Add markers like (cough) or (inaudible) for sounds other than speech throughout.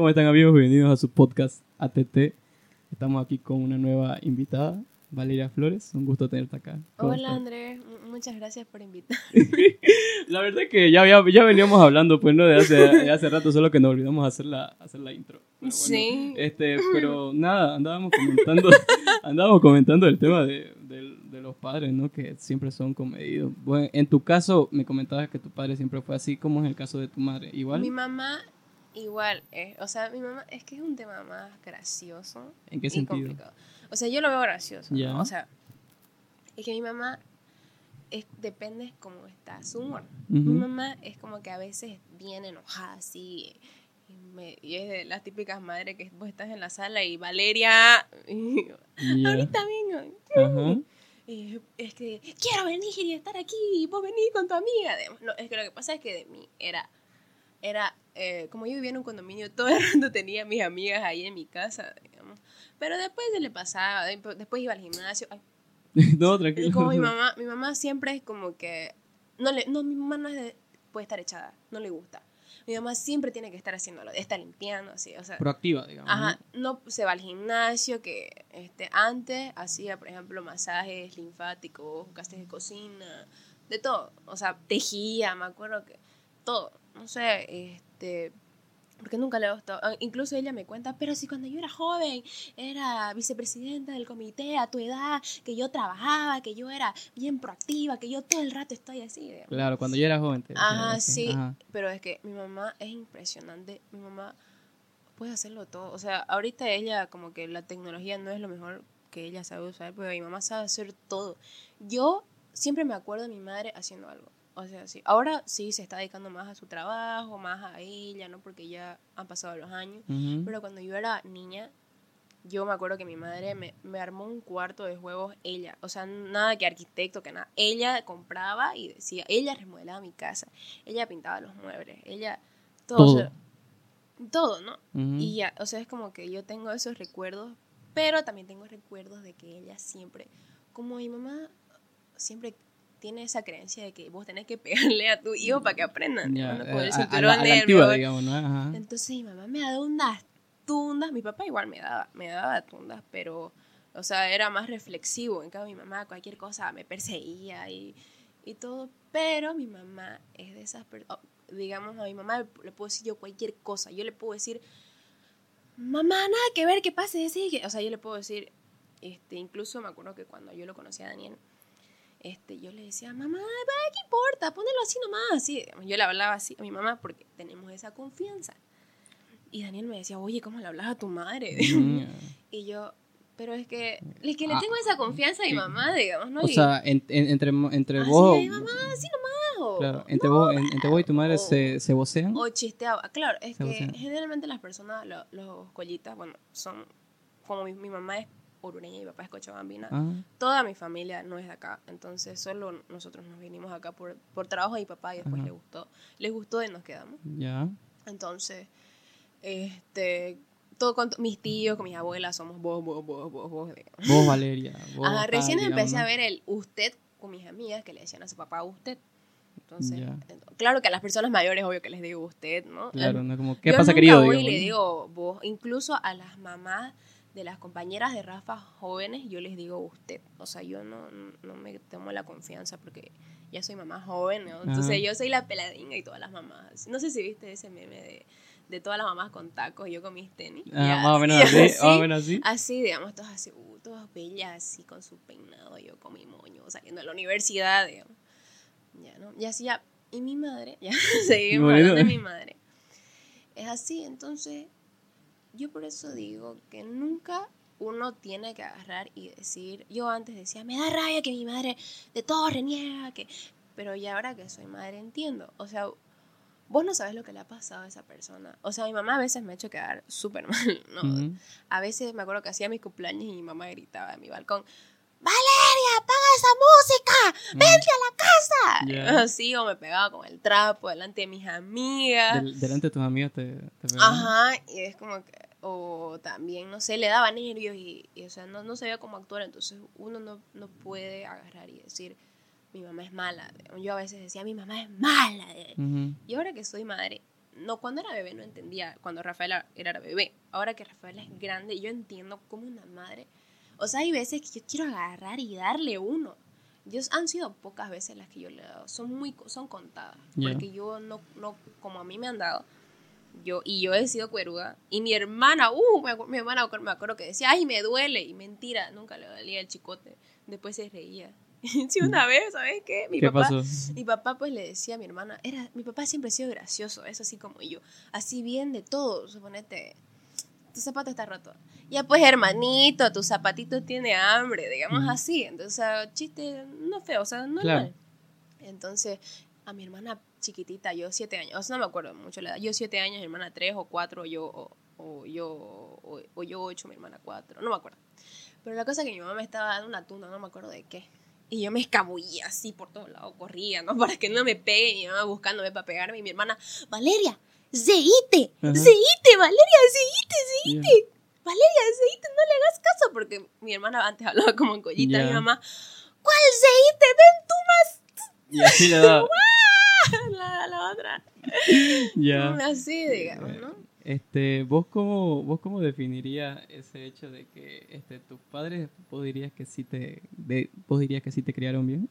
¿Cómo están amigos? Bienvenidos a su podcast ATT. Estamos aquí con una nueva invitada, Valeria Flores. Un gusto tenerte acá. ¿Cómo Hola estás? Andrés, muchas gracias por invitar. (laughs) La verdad es que ya, había- ya veníamos hablando, pues, ¿no? De hace, de hace rato, solo que nos olvidamos hacer la, hacer la intro. Bueno, Sí. Este, pero nada, andábamos comentando, (laughs) andábamos comentando el tema de, del- de los padres, ¿no? Que siempre son comedidos. Bueno, en tu caso, me comentabas que tu padre siempre fue así, como es el caso de tu madre. Igual, Mi mamá igual, eh, o sea, mi mamá es que es un tema más gracioso ¿en qué y sentido? complicado. O sea, yo lo veo gracioso. O sea, es que mi mamá es, depende cómo está su humor. Mi mamá es como que a veces bien enojada así. Y, me- y es de las típicas madres que vos estás en la sala y Valeria, (laughs) y yo, Ya. ahorita vengo. Ajá. Y es que quiero venir y estar aquí y vos venís con tu amiga. No, es que lo que pasa es que de mí era, era eh, como yo vivía en un condominio, todo el (laughs) rato tenía mis amigas ahí en mi casa, digamos. Pero después se le pasaba, después iba al gimnasio. Ay, (laughs) no, y tranquilo. como mi mamá, mi mamá siempre es como que, no, le, no mi mamá no es de, puede estar echada, no le gusta. Mi mamá siempre tiene que estar haciéndolo, está limpiando, así, o sea. Proactiva, digamos. Ajá, no se va al gimnasio, que este, antes hacía, por ejemplo, masajes linfáticos, clases de cocina, de todo. O sea, tejía, me acuerdo que todo. No sé, este, porque nunca le gustó. Ah, Incluso ella me cuenta, pero si cuando yo era joven era vicepresidenta del comité a tu edad, que yo trabajaba, que yo era bien proactiva, que yo todo el rato estoy así. digamos. Claro, cuando yo era joven. te- Ajá, sí, Ajá. pero es que mi mamá es impresionante. Mi mamá puede hacerlo todo. O sea, ahorita ella como que la tecnología no es lo mejor que ella sabe usar, pero mi mamá sabe hacer todo. Yo siempre me acuerdo de mi madre haciendo algo. O sea, sí. Ahora sí se está dedicando más a su trabajo, más a ella, ¿no? Porque ya han pasado los años. Pero cuando yo era niña, yo me acuerdo que mi madre me, me armó un cuarto de juegos ella. O sea, nada que arquitecto, que nada. Ella compraba y decía, ella remodelaba mi casa, ella pintaba los muebles, ella... Todo. Todo. o sea, todo, ¿no? Y ya, o sea, es como que yo tengo esos recuerdos, pero también tengo recuerdos de que ella siempre, como mi mamá siempre tiene esa creencia de que vos tenés que pegarle a tu hijo para que aprendan, eh. Entonces mi mamá me daba unas tundas, mi papá igual me daba, me daba tundas, pero, o sea, era más reflexivo. En cambio, mi mamá cualquier cosa me perseguía y, y todo, pero mi mamá es de esas personas, digamos, a mi mamá le puedo decir yo cualquier cosa, yo le puedo decir, mamá, nada que ver, que pase, sí, que, o sea, yo le puedo decir, este, incluso me acuerdo que cuando yo lo conocí a Daniel, este, yo le decía, mamá, ¿qué importa? Ponelo así nomás, así. Yo le hablaba así a mi mamá porque tenemos esa confianza. Y Daniel me decía, oye, ¿cómo le hablas a tu madre? (laughs) Y yo, pero es que, es que le Ah, tengo esa confianza a mi mamá, digamos, ¿no? O Y sea, en- en- entre, entre así, vos. "Ay, mamá, así nomás. o- Claro, entre, vos, en- entre vos y tu madre o- se, se vocean. O chisteaba. Claro, es que vocean. generalmente las personas, lo- los collitas, bueno, son, como mi, mi mamá es orureña y mi papá es cochabambina, Ah, toda mi familia no es de acá, entonces solo nosotros nos vinimos acá por, por trabajo de mi papá y después le gustó, les gustó y nos quedamos. ya. Entonces, este, todo con mis tíos, con mis abuelas somos vos, vos, vos, vos, vos. digamos. Vos, Valeria. Vos, Ajá, recién digamos, empecé ¿no? a ver el usted con mis amigas que le decían a su papá usted. Entonces, ent- claro que a las personas mayores, obvio que les digo usted, ¿no? Claro, ¿no? Como, ¿qué Yo pasa, nunca querido? voy y digamos, le digo vos, incluso a las mamás de las compañeras de Rafa jóvenes, yo les digo usted. O sea, yo no, no me tomo la confianza porque ya soy mamá joven, ¿no? Entonces Ajá. yo soy la peladinga y todas las mamás. No sé si viste ese meme de, de todas las mamás con tacos y yo con mis tenis. Ah, Ya, más o menos así. sí. (laughs) Más o menos así. Así, digamos, todas así, uh, todas bellas, así con su peinado, yo con mi moño, saliendo de la universidad, digamos. Ya, ¿no? Y así ya. Y mi madre, (laughs) ya, seguimos Bueno. hablando de mi madre. Es así, entonces, yo por eso digo que nunca uno tiene que agarrar y decir, yo antes decía, me da rabia que mi madre de todo reniega, que... pero ya ahora que soy madre entiendo, o sea, vos no sabes lo que le ha pasado a esa persona. O sea, mi mamá a veces me ha hecho quedar súper (laughs) mal, ¿no? A veces me acuerdo que hacía mis cumpleaños y mi mamá gritaba en mi balcón, Valeria, apaga esa música, vente a la casa. Ya. (laughs) Así, o me pegaba con el trapo delante de mis amigas. Del- delante de tus amigas te, te pegaban. Ajá, y es como que, o también, no sé, le daba nervios y, y, o sea, no, no sabía cómo actuar, entonces uno no, no puede agarrar y decir, mi mamá es mala. Yo a veces decía, mi mamá es mala. Ujú. Y ahora que soy madre, no, cuando era bebé no entendía, cuando Rafael era bebé. Ahora que Rafael es grande, yo entiendo como una madre. O sea, hay veces que yo quiero agarrar y darle uno. Dios, han sido pocas veces las que yo le he dado. Son muy, son contadas. Porque yo no, no, como a mí me han dado, yo, y yo he sido cueruda. Y mi hermana, uh, mi, hermana me acuerdo que decía, ay, me duele. Y mentira, nunca le dolía el chicote. Después se reía. (laughs) sí, una vez, ¿sabes qué? Mi papá, Mi papá pues le decía a mi hermana, era, mi papá siempre ha sido gracioso, es así como yo, así bien de todo, suponete, tu zapato está roto. Ya pues hermanito, tu zapatito tiene hambre, digamos así. Entonces, chiste no feo, o sea, normal. Entonces, a mi hermana chiquitita, yo siete años, o sea, no me acuerdo mucho la edad, yo siete años, mi hermana tres o cuatro, o yo, o, yo, o, yo ocho, mi hermana cuatro, no me acuerdo. Pero la cosa es que mi mamá me estaba dando una tunda, no me acuerdo de qué. Y yo me escabullía así por todos lados, corría, ¿no? (laughs) Para que no me pegue, mi mamá buscándome para pegarme, y mi hermana, Valeria, zeite, zeite, Valeria, zeite, zeite. Valeria, zeite, no le hagas caso, porque mi hermana antes hablaba como en collita, mi mamá, ¿cuál zeite? Ven tú más. Y así le da. (laughs) (laughs) la, la otra. Ya. Así, digamos, ¿no? Este, ¿vos cómo, vos cómo definirías ese hecho de que este, tus padres, vos dirías que sí te, de, vos dirías que sí te criaron bien?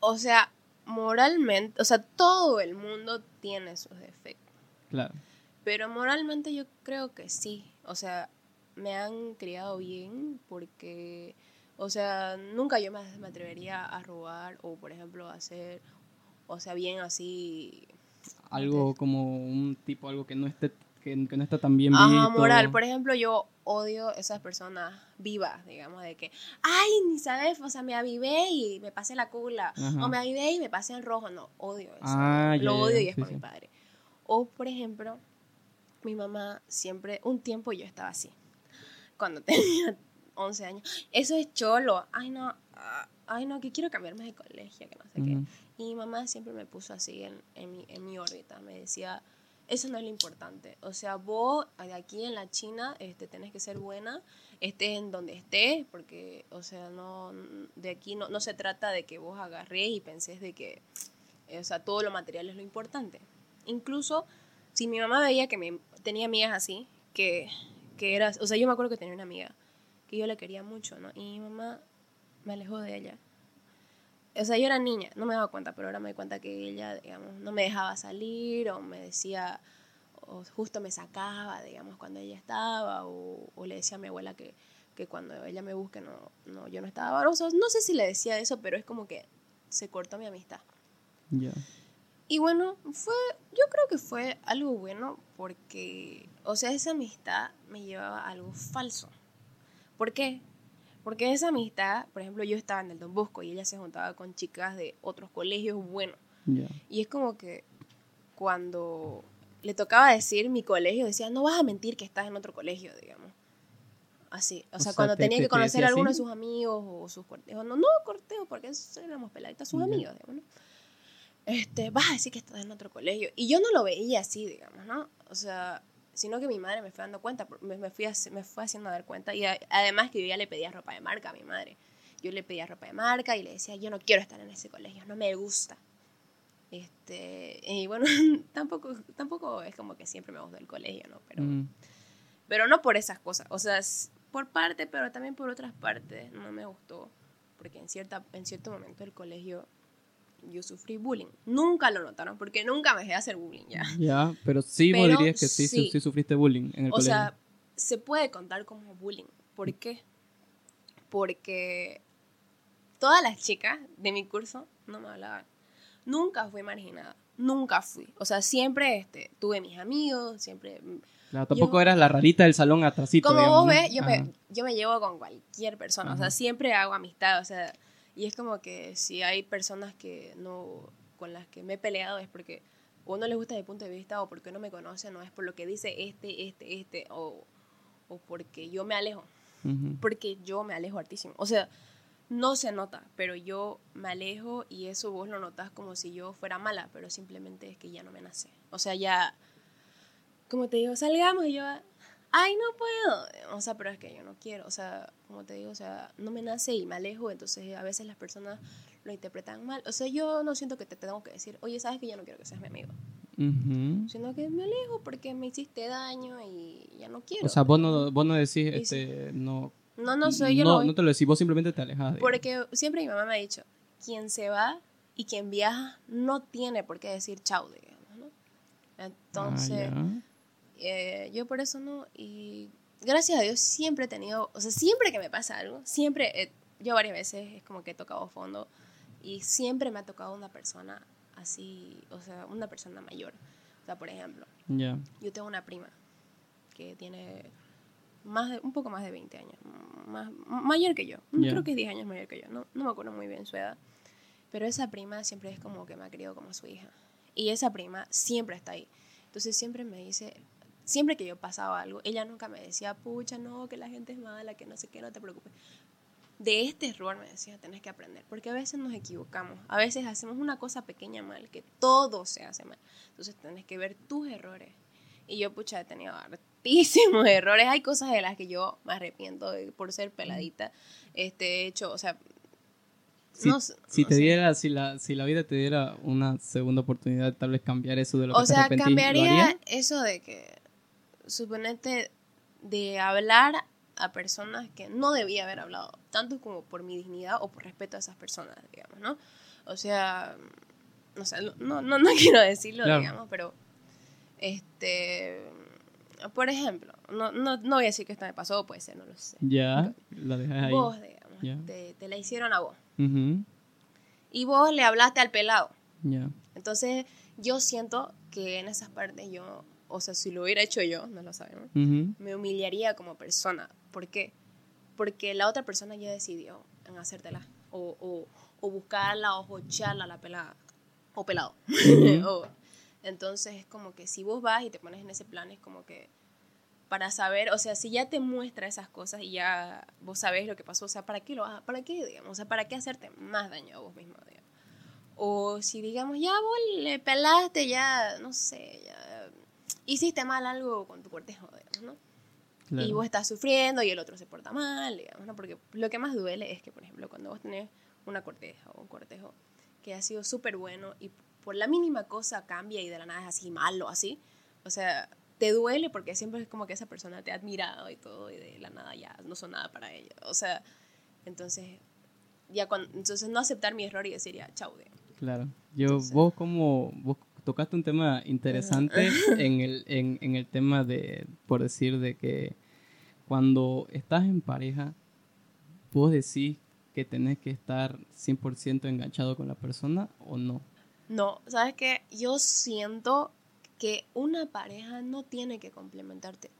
O sea, moralmente, o sea, todo el mundo tiene sus defectos. Claro. Pero moralmente yo creo que sí. O sea, me han criado bien porque, o sea, nunca yo me, me atrevería a robar o, por ejemplo, a hacer, o sea, bien así algo como un tipo, algo que no esté que, no está tan bien Ajá, moral. Por ejemplo, yo odio esas personas vivas, digamos, de que, ay, ni sabes, o sea, me avivé y me pasé la cula, o me avivé y me pasé el rojo. No, odio eso. Ah, Lo odio y es por mi padre. O, por ejemplo, mi mamá siempre, un tiempo yo estaba así, cuando (laughs) tenía 11 años. Eso es cholo. Ay, no, ah, ay, no, que quiero cambiarme de colegio, que no sé qué. Y mi mamá siempre me puso así en, en, mi, en mi órbita, me decía, eso no es lo importante. O sea, vos de aquí en la China este, tenés que ser buena, estés en donde estés, porque, o sea, no, de aquí no, no se trata de que vos agarrés y pensés de que, o sea, todo lo material es lo importante. Incluso si mi mamá veía que me, tenía amigas así, que, que era, o sea, yo me acuerdo que tenía una amiga que yo la quería mucho, ¿no? Y mi mamá me alejó de ella o sea, yo era niña, no me daba cuenta, pero ahora me doy cuenta que ella, digamos, no me dejaba salir o me decía, o justo me sacaba, digamos, cuando ella estaba, o, le decía a mi abuela que, que, cuando ella me busque, no, no, yo no estaba. O no sé si le decía eso, pero es como que se cortó mi amistad. Ya. Y bueno, fue, yo creo que fue algo bueno porque, o sea, esa amistad me llevaba a algo falso. ¿Por qué? Porque esa amistad, por ejemplo, yo estaba en el Don Bosco y ella se juntaba con chicas de otros colegios buenos. Y es como que cuando le tocaba decir mi colegio, decía, no vas a mentir que estás en otro colegio, digamos. Así. O, sea, cuando tenía que conocer a alguno de sus amigos o sus cortejos. No, no cortejos, porque éramos peladitas, sus amigos, digamos, Este, vas a decir que estás en otro colegio. Y yo no lo veía así, digamos, ¿no? O sea, sino que mi madre me fue dando cuenta, me, me, fui me fue haciendo dar cuenta. Y además que yo ya le pedía ropa de marca a mi madre. Yo le pedía ropa de marca y le decía, yo no quiero estar en ese colegio, no me gusta. Este, y bueno, (laughs) tampoco, tampoco es como que siempre me gustó el colegio, ¿no? Pero, mm. pero no por esas cosas, o sea, por parte, pero también por otras partes no me gustó, porque en, cierta, en cierto momento el colegio yo sufrí bullying. Nunca lo notaron porque nunca me dejé hacer bullying ya. Ya, pero sí vos dirías que sí, sí, sufriste bullying en el colegio. O sea, se puede contar como bullying. ¿Por qué? Porque todas las chicas de mi curso no me hablaban. Nunca fui marginada. Nunca fui. O sea, siempre este, tuve mis amigos, siempre... Claro, tampoco eras la rarita del salón atrasito. Como vos ves, yo me, yo me llevo con cualquier persona. O sea, siempre hago amistad. O sea, y es como que si hay personas que no, con las que me he peleado es porque o no les gusta mi punto de vista o porque no me conocen, no es por lo que dice este, este, este, o, o porque yo me alejo. Porque yo me alejo hartísimo. O sea, no se nota, pero yo me alejo y eso vos lo notas como si yo fuera mala, pero simplemente es que ya no me nace. O sea, ya, como te digo, salgamos y yo, ay, no puedo. O sea, pero es que yo no quiero. O sea, como te digo, o sea, no me nace y me alejo. Entonces, a veces las personas lo interpretan mal. O sea, yo no siento que te tengo que decir, oye, sabes que yo no quiero que seas mi amigo. Sino que me alejo porque me hiciste daño y ya no quiero. O sea, vos no, vos no decís, sí. este, no... no, no soy yo, no, voy- no te lo decís, vos simplemente te alejas. digamos. porque siempre mi mamá me ha dicho, quien se va y quien viaja no tiene por qué decir chau, digamos, ¿no? Entonces, Ah, ya. Eh, yo por eso no, y gracias a Dios siempre he tenido, o sea, siempre que me pasa algo, siempre, he- yo varias veces es como que he tocado fondo y siempre me ha tocado una persona así, o sea, una persona mayor. O sea, por ejemplo, Ya. yo tengo una prima que tiene más de, un poco más de 20 años, más, mayor que yo. Ya. Creo que es 10 años mayor que yo, no, no me acuerdo muy bien su edad. Pero esa prima siempre es como que me ha criado como su hija. Y esa prima siempre está ahí. Entonces siempre me dice, siempre que yo pasaba algo, ella nunca me decía, pucha, no, que la gente es mala, que no sé qué, no te preocupes. De este error me decía, tenés que aprender, porque a veces nos equivocamos, a veces hacemos una cosa pequeña mal, que todo se hace mal. Entonces tenés que ver tus errores. Y yo, pucha, he tenido hartísimos (laughs) errores. Hay cosas de las que yo me arrepiento de- por ser peladita. Este, he hecho, o sea, Si, no sé- si no te sé. diera, si la, si la vida te diera una segunda oportunidad, tal vez cambiar eso de lo que O te sea, arrepentís, ¿lo cambiaría eso de que, suponete, de hablar a personas que no debía haber hablado, tanto como por mi dignidad o por respeto a esas personas, digamos, ¿no? O sea, no sé, no, no, (laughs) no quiero decirlo, Claro. digamos, pero, este, por ejemplo, no, no, no voy a decir que esto me pasó, puede ser, no lo sé. Ya, la dejas ahí. Vos, digamos, te, te la hicieron a vos. Y vos le hablaste al pelado. Ya. Entonces, yo siento que en esas partes yo, o sea, si lo hubiera hecho yo, no lo sabemos, me humillaría como persona. ¿Por qué? Porque la otra persona ya decidió en hacértela. O, o, o buscarla o jocharla la pelada. O pelado. (laughs) O- entonces es como que si vos vas y te pones en ese plan, es como que para saber, o sea, si ya te muestra esas cosas y ya vos sabés lo que pasó, o sea, ¿para qué lo vas a- ¿Para qué, digamos? O sea, ¿para qué hacerte más daño a vos mismo, digamos? O si, digamos, ya vos le pelaste, ya, no sé, ya hiciste mal algo con tu cortejo, digamos, ¿no? claro. Y vos estás sufriendo y el otro se porta mal, digamos, ¿no? Porque lo que más duele es que, por ejemplo, cuando vos tenés una corteja o un cortejo que ha sido súper bueno y por la mínima cosa cambia y de la nada es así malo, así, o sea, te duele porque siempre es como que esa persona te ha admirado y todo y de la nada ya no son nada para ella. O sea, entonces, ya cuando, entonces no aceptar mi error y decir ya, chau, digamos. Claro. Yo, Entonces- vos como, vos tocaste un tema interesante (laughs) en el, en, en el tema de, por decir, de que cuando estás en pareja, vos decís que tenés que estar 100% enganchado con la persona o no. No, ¿sabes qué? Yo siento que una pareja no tiene que complementarte.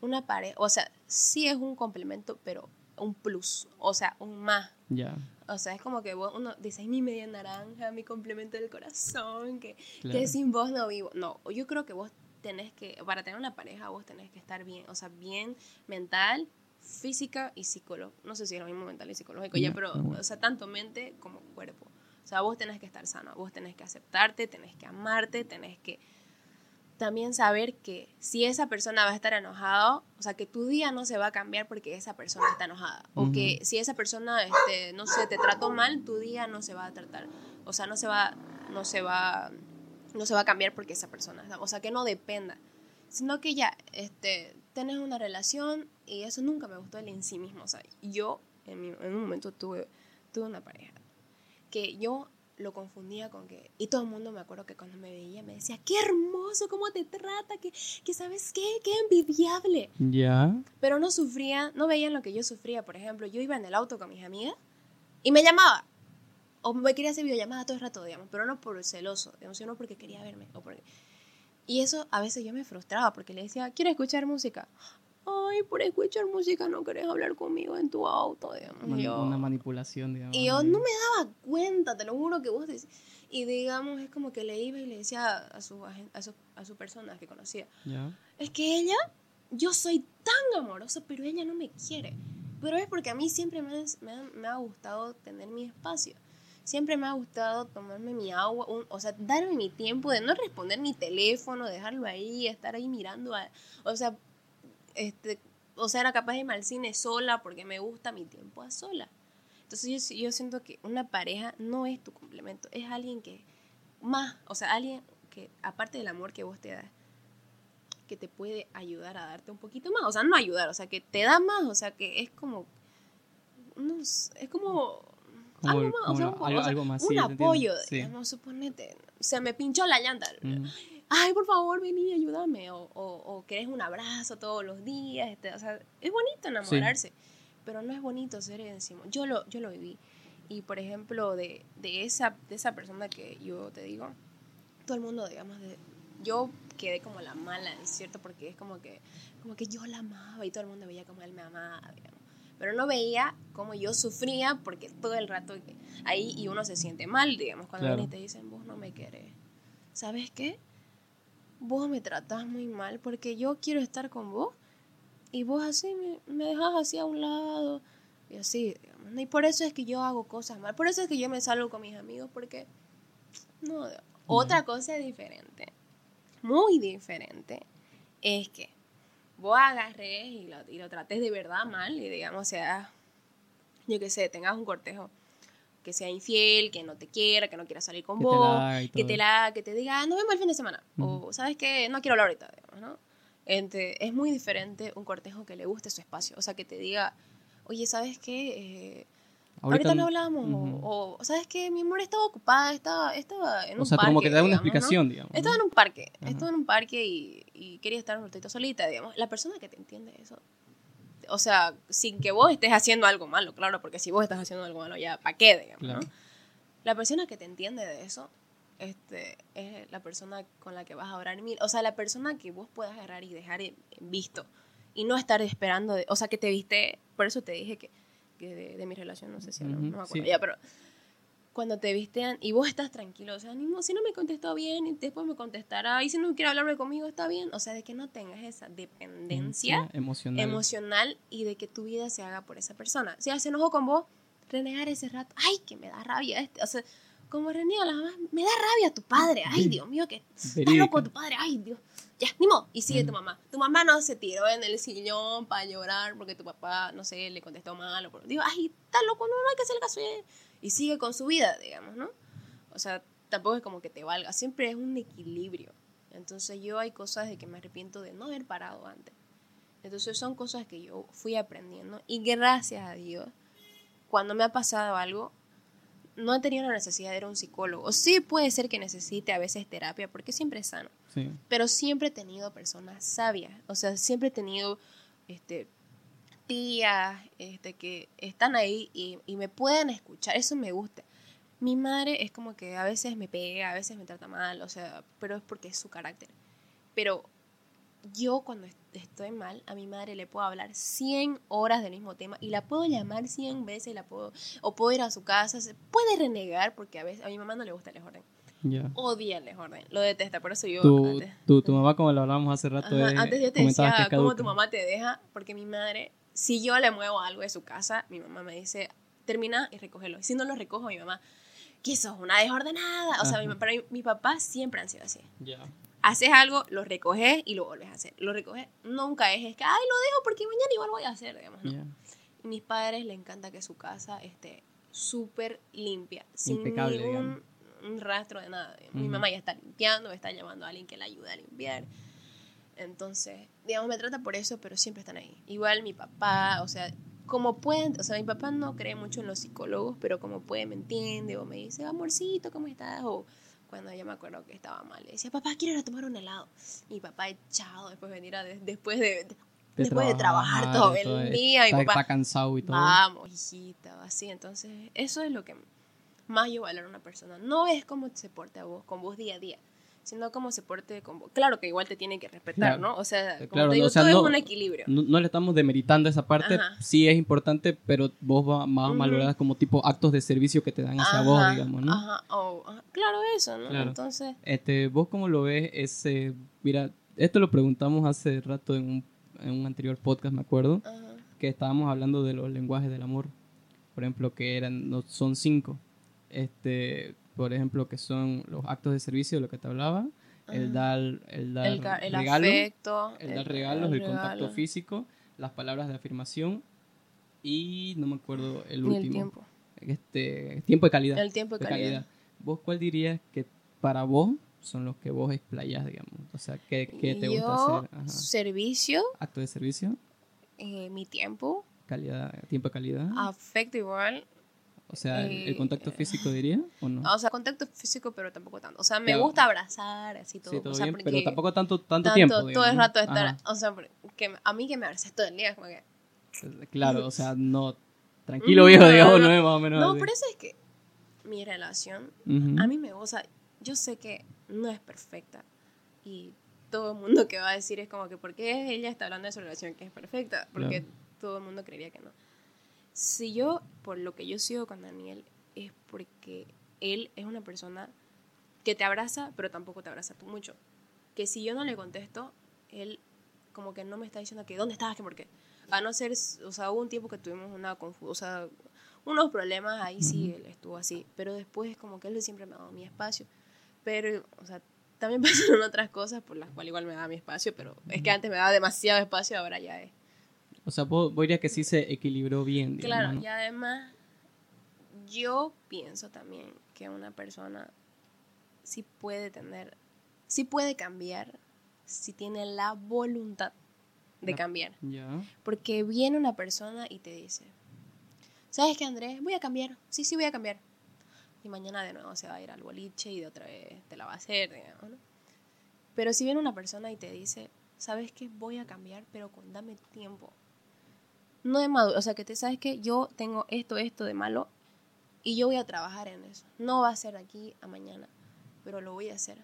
Una pareja, o sea, sí es un complemento, pero un plus, o sea, un más. Ya, O sea, es como que vos, uno dice, "Ay, mi media naranja, mi complemento del corazón, que, Claro. que sin vos no vivo. No, yo creo que vos tenés que, para tener una pareja, vos tenés que estar bien, o sea, bien mental, física y psicológico. No sé si es lo mismo mental y psicológico, ya, Ya, pero, pero bueno. o sea, tanto mente como cuerpo. O sea, vos tenés que estar sano, vos tenés que aceptarte, tenés que amarte, tenés que también saber que si esa persona va a estar enojado, o sea, que tu día no se va a cambiar porque esa persona está enojada. O que si esa persona, este, no sé, te trató mal, tu día no se va a tratar. O sea, no se va, no se va, no se va a cambiar porque esa persona, o sea, que no dependa. Sino que ya, este, tenés una relación y eso nunca me gustó el en sí mismo. O sea, yo en, mi- en un momento tuve, tuve una pareja que yo lo confundía con que, y todo el mundo me acuerdo que cuando me veía me decía, qué hermoso, cómo te trata, que, que sabes qué, qué envidiable. ya, Pero no sufría, no veían lo que yo sufría. Por ejemplo, yo iba en el auto con mis amigas y me llamaba. O me quería hacer videollamada todo el rato, digamos, pero no por celoso, digamos, sino porque quería verme. O porque... Y eso a veces yo me frustraba porque le decía, quiero escuchar música. Ay, por escuchar música no querés hablar conmigo en tu auto, digamos. Yo- una manipulación, digamos. y yo no me daba cuenta, te lo juro que vos decís. Y digamos, es como que le iba y le decía a su, a su, a su persona que conocía, Ya, es que ella, yo soy tan amorosa, pero ella no me quiere. Pero es porque a mí siempre me, ha- me, me ha gustado tener mi espacio. Siempre me ha gustado tomarme mi agua, un- o sea, darme mi tiempo de no responder mi teléfono, dejarlo ahí, estar ahí mirando a... O sea, este, o sea, era capaz de irme al cine sola porque me gusta mi tiempo a sola. Entonces yo, yo siento que una pareja no es tu complemento, es alguien que más, o sea, alguien que, aparte del amor que vos te das, que te puede ayudar a darte un poquito más. O sea, no ayudar, o sea, que te da más, o sea, que es como. No sé, es como. Como algo más, o sea, como- algo- o sea, algo más, sí, un entiendo. apoyo, Sí. digamos, suponete. Se me pinchó la llanta. Ujú. Ay, por favor, vení, ayúdame. O, o, o querés un abrazo todos los días. Este, o sea, es bonito enamorarse, pero no es bonito ser encima. Yo lo, yo lo viví. Y, por ejemplo, de, de, esa, de esa persona que yo te digo, todo el mundo, digamos, de, yo quedé como la mala, ¿es cierto? Porque es como que, como que yo la amaba y todo el mundo veía como él me amaba, digamos. Pero no veía cómo yo sufría porque todo el rato ahí y uno se siente mal, digamos, cuando Claro. vienen y te dicen, vos no me querés. ¿Sabes qué? Vos me tratás muy mal porque yo quiero estar con vos y vos así me, me dejas así a un lado y así, digamos. Y por eso es que yo hago cosas mal, por eso es que yo me salgo con mis amigos porque no, otra cosa diferente, muy diferente, es que vos agarres y lo, y lo trates de verdad mal y digamos, sea, yo qué sé, tengas un cortejo que sea infiel, que no te quiera, que no quiera salir con Que te vos, y que te la que te diga, "Ah, nos vemos el fin de semana, Ujú. o sabes que no quiero hablar ahorita, digamos, ¿no? Ente- es muy diferente un cortejo que le guste su espacio, o sea, que te diga, oye, ¿sabes qué? Eh, ahorita, no hablamos, o- Ujú. o, ¿sabes qué? Mi amor estaba ocupada, estaba, estaba en un O sea, parque. como que te da una digamos, ¿no? explicación, digamos. ¿no? Estaba en un parque, Ajá. estaba en un parque y, y quería estar un ratito solita, digamos. La persona que te entiende eso, o sea, sin que vos estés haciendo algo malo, claro, porque si vos estás haciendo algo malo, ya, ¿para qué, digamos, Claro. no? La persona que te entiende de eso este, es la persona con la que vas a orar mil. O sea, la persona que vos puedas agarrar y dejar en, visto y no estar esperando, de- o sea, que te viste, por eso te dije que, que de, de mi relación, no sé si hablamos, Ujú, no me acuerdo sí. ya, pero cuando te vistean y vos estás tranquilo, o sea, ni si no me contestó bien y después me contestará y si no quiere hablarme conmigo está bien, o sea, de que no tengas esa dependencia Sí, emocional. emocional y de que tu vida se haga por esa persona. Si se enojó con vos, renegar ese rato, ay, que me da rabia este, o sea, como reniega las mamás, me da rabia tu padre, ay, Dios mío, que Verídica. loco tu padre, ay, Dios. Ya, ni modo, y sigue tu mamá. Tu mamá no se tiró en el sillón para llorar porque tu papá, no sé, le contestó mal o por... Digo, ay, está loco, no, no hay que hacerle caso. Y sigue con su vida, digamos, ¿no? O sea, tampoco es como que te valga, siempre es un equilibrio. Entonces yo hay cosas de que me arrepiento de no haber parado antes. Entonces son cosas que yo fui aprendiendo y gracias a Dios, cuando me ha pasado algo, no he tenido la necesidad de ir a un psicólogo. Sí puede ser que necesite a veces terapia porque siempre es sano, Sí. pero siempre he tenido personas sabias, o sea, siempre he tenido este, tías este, que están ahí y, y me pueden escuchar, eso me gusta. Mi madre es como que a veces me pega, a veces me trata mal, o sea, pero es porque es su carácter. Pero yo cuando est- estoy mal, a mi madre le puedo hablar 100 horas del mismo tema y la puedo llamar 100 veces, la puedo, o puedo ir a su casa, se puede renegar porque a veces a mi mamá no le gusta el desorden. Ya. Odia el desorden, lo detesta, por eso yo Tu, antes- tu, tu mamá, como lo hablábamos hace rato, Ajá, es- antes yo te decía cómo tu mamá te deja, porque mi madre, si yo le muevo algo de su casa, mi mamá me dice, termina y recógelo. Y si no lo recojo, mi mamá, que sos una desordenada. O sea, mi, para mi, mi papá siempre han sido así. Ya. Haces algo, lo recoges y lo vuelves a hacer. Lo recoges, nunca es, es que, ay, lo dejo porque mañana igual voy a hacer, digamos. Y mis padres le encanta que su casa esté súper limpia, sin Impecable, ningún rastro de nada. Mi mamá ya está limpiando, está llamando a alguien que la ayude a limpiar. Entonces, digamos, me trata por eso, pero siempre están ahí. Igual mi papá, o sea, como pueden, o sea, mi papá no cree mucho en los psicólogos, pero como puede me entiende o me dice, amorcito, ¿cómo estás? O cuando yo me acuerdo que estaba mal, le decía, papá, quiero ir a tomar un helado. Y mi papá echado, después venir a, después de, después de trabajar todo el día, y está, papá, está cansado y todo. Vamos, hijita, así. Entonces, eso es lo que más yo valoro a una persona. No es cómo se porte a vos, con vos día a día, sino cómo se porte con vos. Claro que igual te tiene que respetar, Claro. ¿no? O sea, como Claro, te digo, o sea, todo no- es un equilibrio. No, no le estamos demeritando esa parte, Ajá. sí es importante, pero vos va- más valoradas como tipo actos de servicio que te dan hacia vos, digamos, ¿no? Ajá, o- ajá, claro, eso, ¿no? Claro. Entonces, Este, vos cómo lo ves ese, mira, esto lo preguntamos hace rato en un, en un anterior podcast, me acuerdo, ajá, que estábamos hablando de los lenguajes del amor, por ejemplo, que eran, no, son cinco, este, por ejemplo, que son los actos de servicio, de lo que te hablaba, el dar, el dar el, el regalo, afecto, el dar regalos, el, contacto regalo, físico, las palabras de afirmación y no me acuerdo el y último. el tiempo. Este, tiempo de calidad. El tiempo de calidad. ¿Vos cuál dirías que para vos son los que vos explayás, digamos? O sea, ¿qué, qué te Yo, gusta hacer? Ajá. servicio, Acto de servicio, eh, mi tiempo, calidad, tiempo de calidad. afecto igual. O sea, el, el eh, contacto físico diría, ¿o no? O sea, contacto físico, pero tampoco tanto. O sea, me gusta abrazar, así todo. sí, todo o sea, bien, pero tampoco tanto, tanto, tanto tiempo. todo el rato estar. Ajá. O sea, porque a mí que me abraces todo el día es como que. Claro, o sea, (laughs) no. Tranquilo, viejo, no, digamos, no. no es más o menos. No, así. por eso es que mi relación a mí me gusta. Yo sé que no es perfecta. Y todo el mundo que va a decir es como que, ¿por qué ella está hablando de su relación que es perfecta? Porque Claro. todo el mundo creería que no. Si yo, por lo que yo sigo con Daniel, es porque él es una persona que te abraza, pero tampoco te abraza tú mucho. Que si yo no le contesto, él como que no me está diciendo que dónde estabas, que por qué. A no ser, o sea, hubo un tiempo que tuvimos una sea, unos problemas, ahí sí él estuvo así, pero después como que él siempre me ha dado mi espacio. Pero, o sea, también (laughs) pasaron otras cosas por las cuales igual me daba mi espacio, pero es que antes me daba demasiado espacio, ahora ya es. O sea, vos, vos dirías que sí se equilibró bien. digamos, Claro, ¿no? y además yo pienso también que una persona sí puede tener, sí puede cambiar si tiene la voluntad de cambiar. Ya. Porque viene una persona y te dice, ¿sabes qué, Andrés? Voy a cambiar. Sí, sí, voy a cambiar. Y mañana de nuevo se va a ir al boliche y de otra vez te la va a hacer, digamos, ¿no? Pero si viene una persona y te dice, ¿sabes qué? Voy a cambiar, pero con dame tiempo. No de maduro, o sea, que te sabes que yo tengo esto, esto de malo y yo voy a trabajar en eso. No va a ser aquí a mañana, pero lo voy a hacer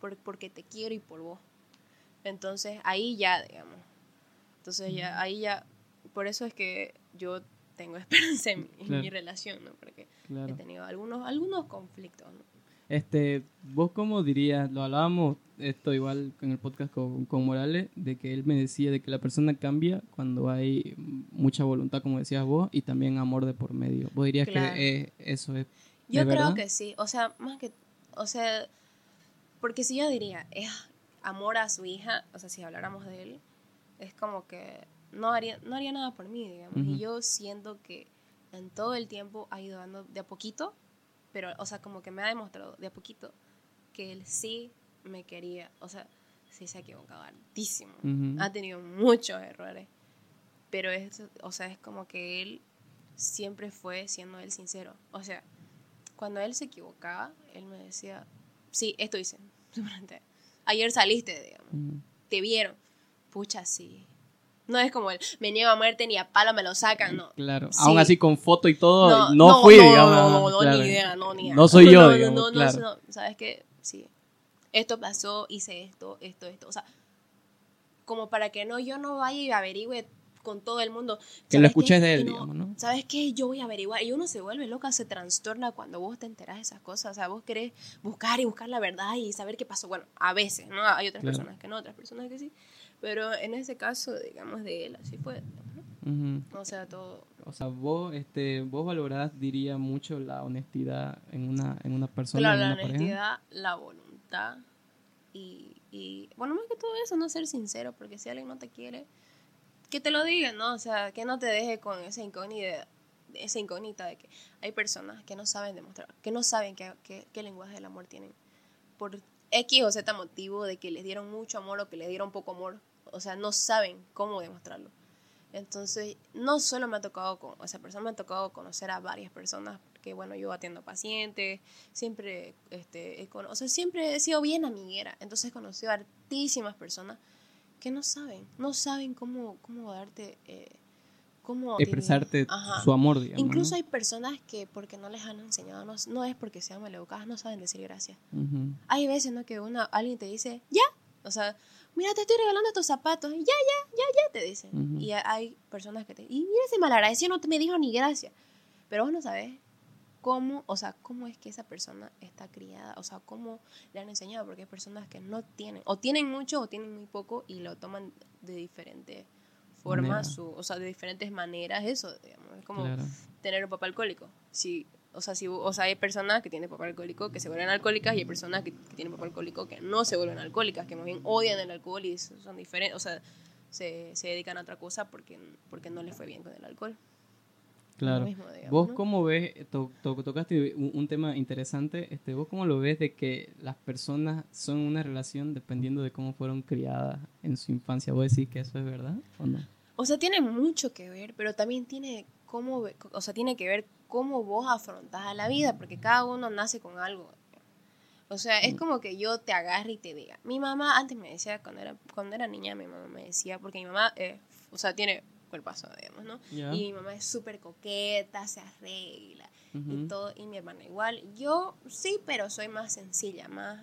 por- porque te quiero y por vos. Entonces ahí ya, digamos. Entonces ya, ahí ya, por eso es que yo tengo (laughs) esperanza en, mi- en Claro. mi relación, ¿no? Porque he tenido algunos, algunos conflictos, ¿no? Este, vos cómo dirías, lo hablábamos esto igual en el podcast con, con Morales, de que él me decía de que la persona cambia cuando hay mucha voluntad, como decías vos, y también amor de por medio. ¿Vos dirías Claro. que eh, eso es Yo ¿De creo verdad? que sí, o sea, más que, o sea, porque si yo diría, es amor a su hija, o sea, si habláramos de él, es como que no haría, no haría nada por mí, digamos. Y yo siento que en todo el tiempo ha ido dando de a poquito, pero, o sea, como que me ha demostrado de a poquito que él sí me quería, o sea, sí se ha equivocado hartísimo, Ujú. ha tenido muchos errores, pero es, o sea, es como que él siempre fue siendo él sincero, o sea, cuando él se equivocaba, él me decía, sí, esto hice, (laughs) ayer saliste, digamos, te vieron, pucha, sí. No es como el, me niego a muerte ni a palo me lo sacan, no. Claro, Sí. aún así con foto y todo, no, fui, no, digamos. No, no, no, claro. ni idea, no, ni idea. No soy (laughs) yo, no, no, digamos, no, no, claro. no, ¿sabes qué? Sí. Esto pasó, hice esto, esto, esto. O sea, como para que no, yo no vaya y averigüe con todo el mundo. Que lo ¿sabes escuches qué? de él, no, digamos, ¿no? ¿Sabes qué? Yo voy a averiguar. Y uno se vuelve loca, se trastorna cuando vos te enterás de esas cosas. O sea, vos querés buscar y buscar la verdad y saber qué pasó. Bueno, a veces, ¿no? Hay otras Claro. personas que no, otras personas que sí. Pero en ese caso, digamos, de él, así fue. O sea, todo. O sea, vos, este, vos valorás, diría, mucho la honestidad en una, en una persona, Claro, en la una pareja. honestidad, la voluntad y, y, bueno, más que todo eso, no ser sincero, porque si alguien no te quiere, que te lo diga, ¿no? O sea, que no te deje con esa incógnita, esa incógnita de que hay personas que no saben demostrar, que no saben qué, qué, qué lenguaje del amor tienen. Por X o Z motivo de que les dieron mucho amor o que les dieron poco amor, o sea, no saben cómo demostrarlo. Entonces, no solo me ha tocado, con, o sea, persona me ha tocado conocer a varias personas, que bueno, yo atiendo pacientes, siempre, este, he o sea, siempre he sido bien amiguera, entonces he conocido a hartísimas personas que no saben, no saben cómo, cómo darte, eh, cómo... Expresarte su amor, digamos. Incluso ¿no? hay personas que porque no les han enseñado, no, no es porque sean maleducadas, no saben decir gracias. Hay veces, ¿no? Que una, alguien te dice, ya, o sea, mira, te estoy regalando tus zapatos, ya, ya, ya, ya, te dicen. Ujú. Y hay personas que te, y mira ese malagradecido, no te me dijo ni gracias. Pero vos no sabes cómo, o sea, cómo es que esa persona está criada, o sea, cómo le han enseñado, porque hay personas que no tienen, o tienen mucho o tienen muy poco y lo toman de diferentes formas, su- o sea, de diferentes maneras, eso, digamos, es como Claro. tener un papá alcohólico. Si, o, sea, si, o sea, hay personas que tienen papá alcohólico que se vuelven alcohólicas y hay personas que, que tienen papá alcohólico que no se vuelven alcohólicas, que más bien odian el alcohol y so- son diferentes, o sea, se, se dedican a otra cosa porque, porque no les fue bien con el alcohol. Claro. Mismo, digamos, vos ¿no? cómo ves, to- to- tocaste un, un tema interesante, este, vos cómo lo ves de que las personas son una relación dependiendo de cómo fueron criadas en su infancia. ¿Vos decís que eso es verdad o no? O sea, tiene mucho que ver, pero también tiene cómo, o sea, tiene que ver cómo vos afrontás a la vida, porque cada uno nace con algo. O sea, es como que yo te agarre y te diga. Mi mamá antes me decía, cuando era, cuando era niña, mi mamá me decía, porque mi mamá, eh, o sea, tiene cuerpazo, digamos, ¿no? Ya. Y mi mamá es súper coqueta, se arregla y Ujú. todo, y mi hermana igual. Yo sí, pero soy más sencilla, más...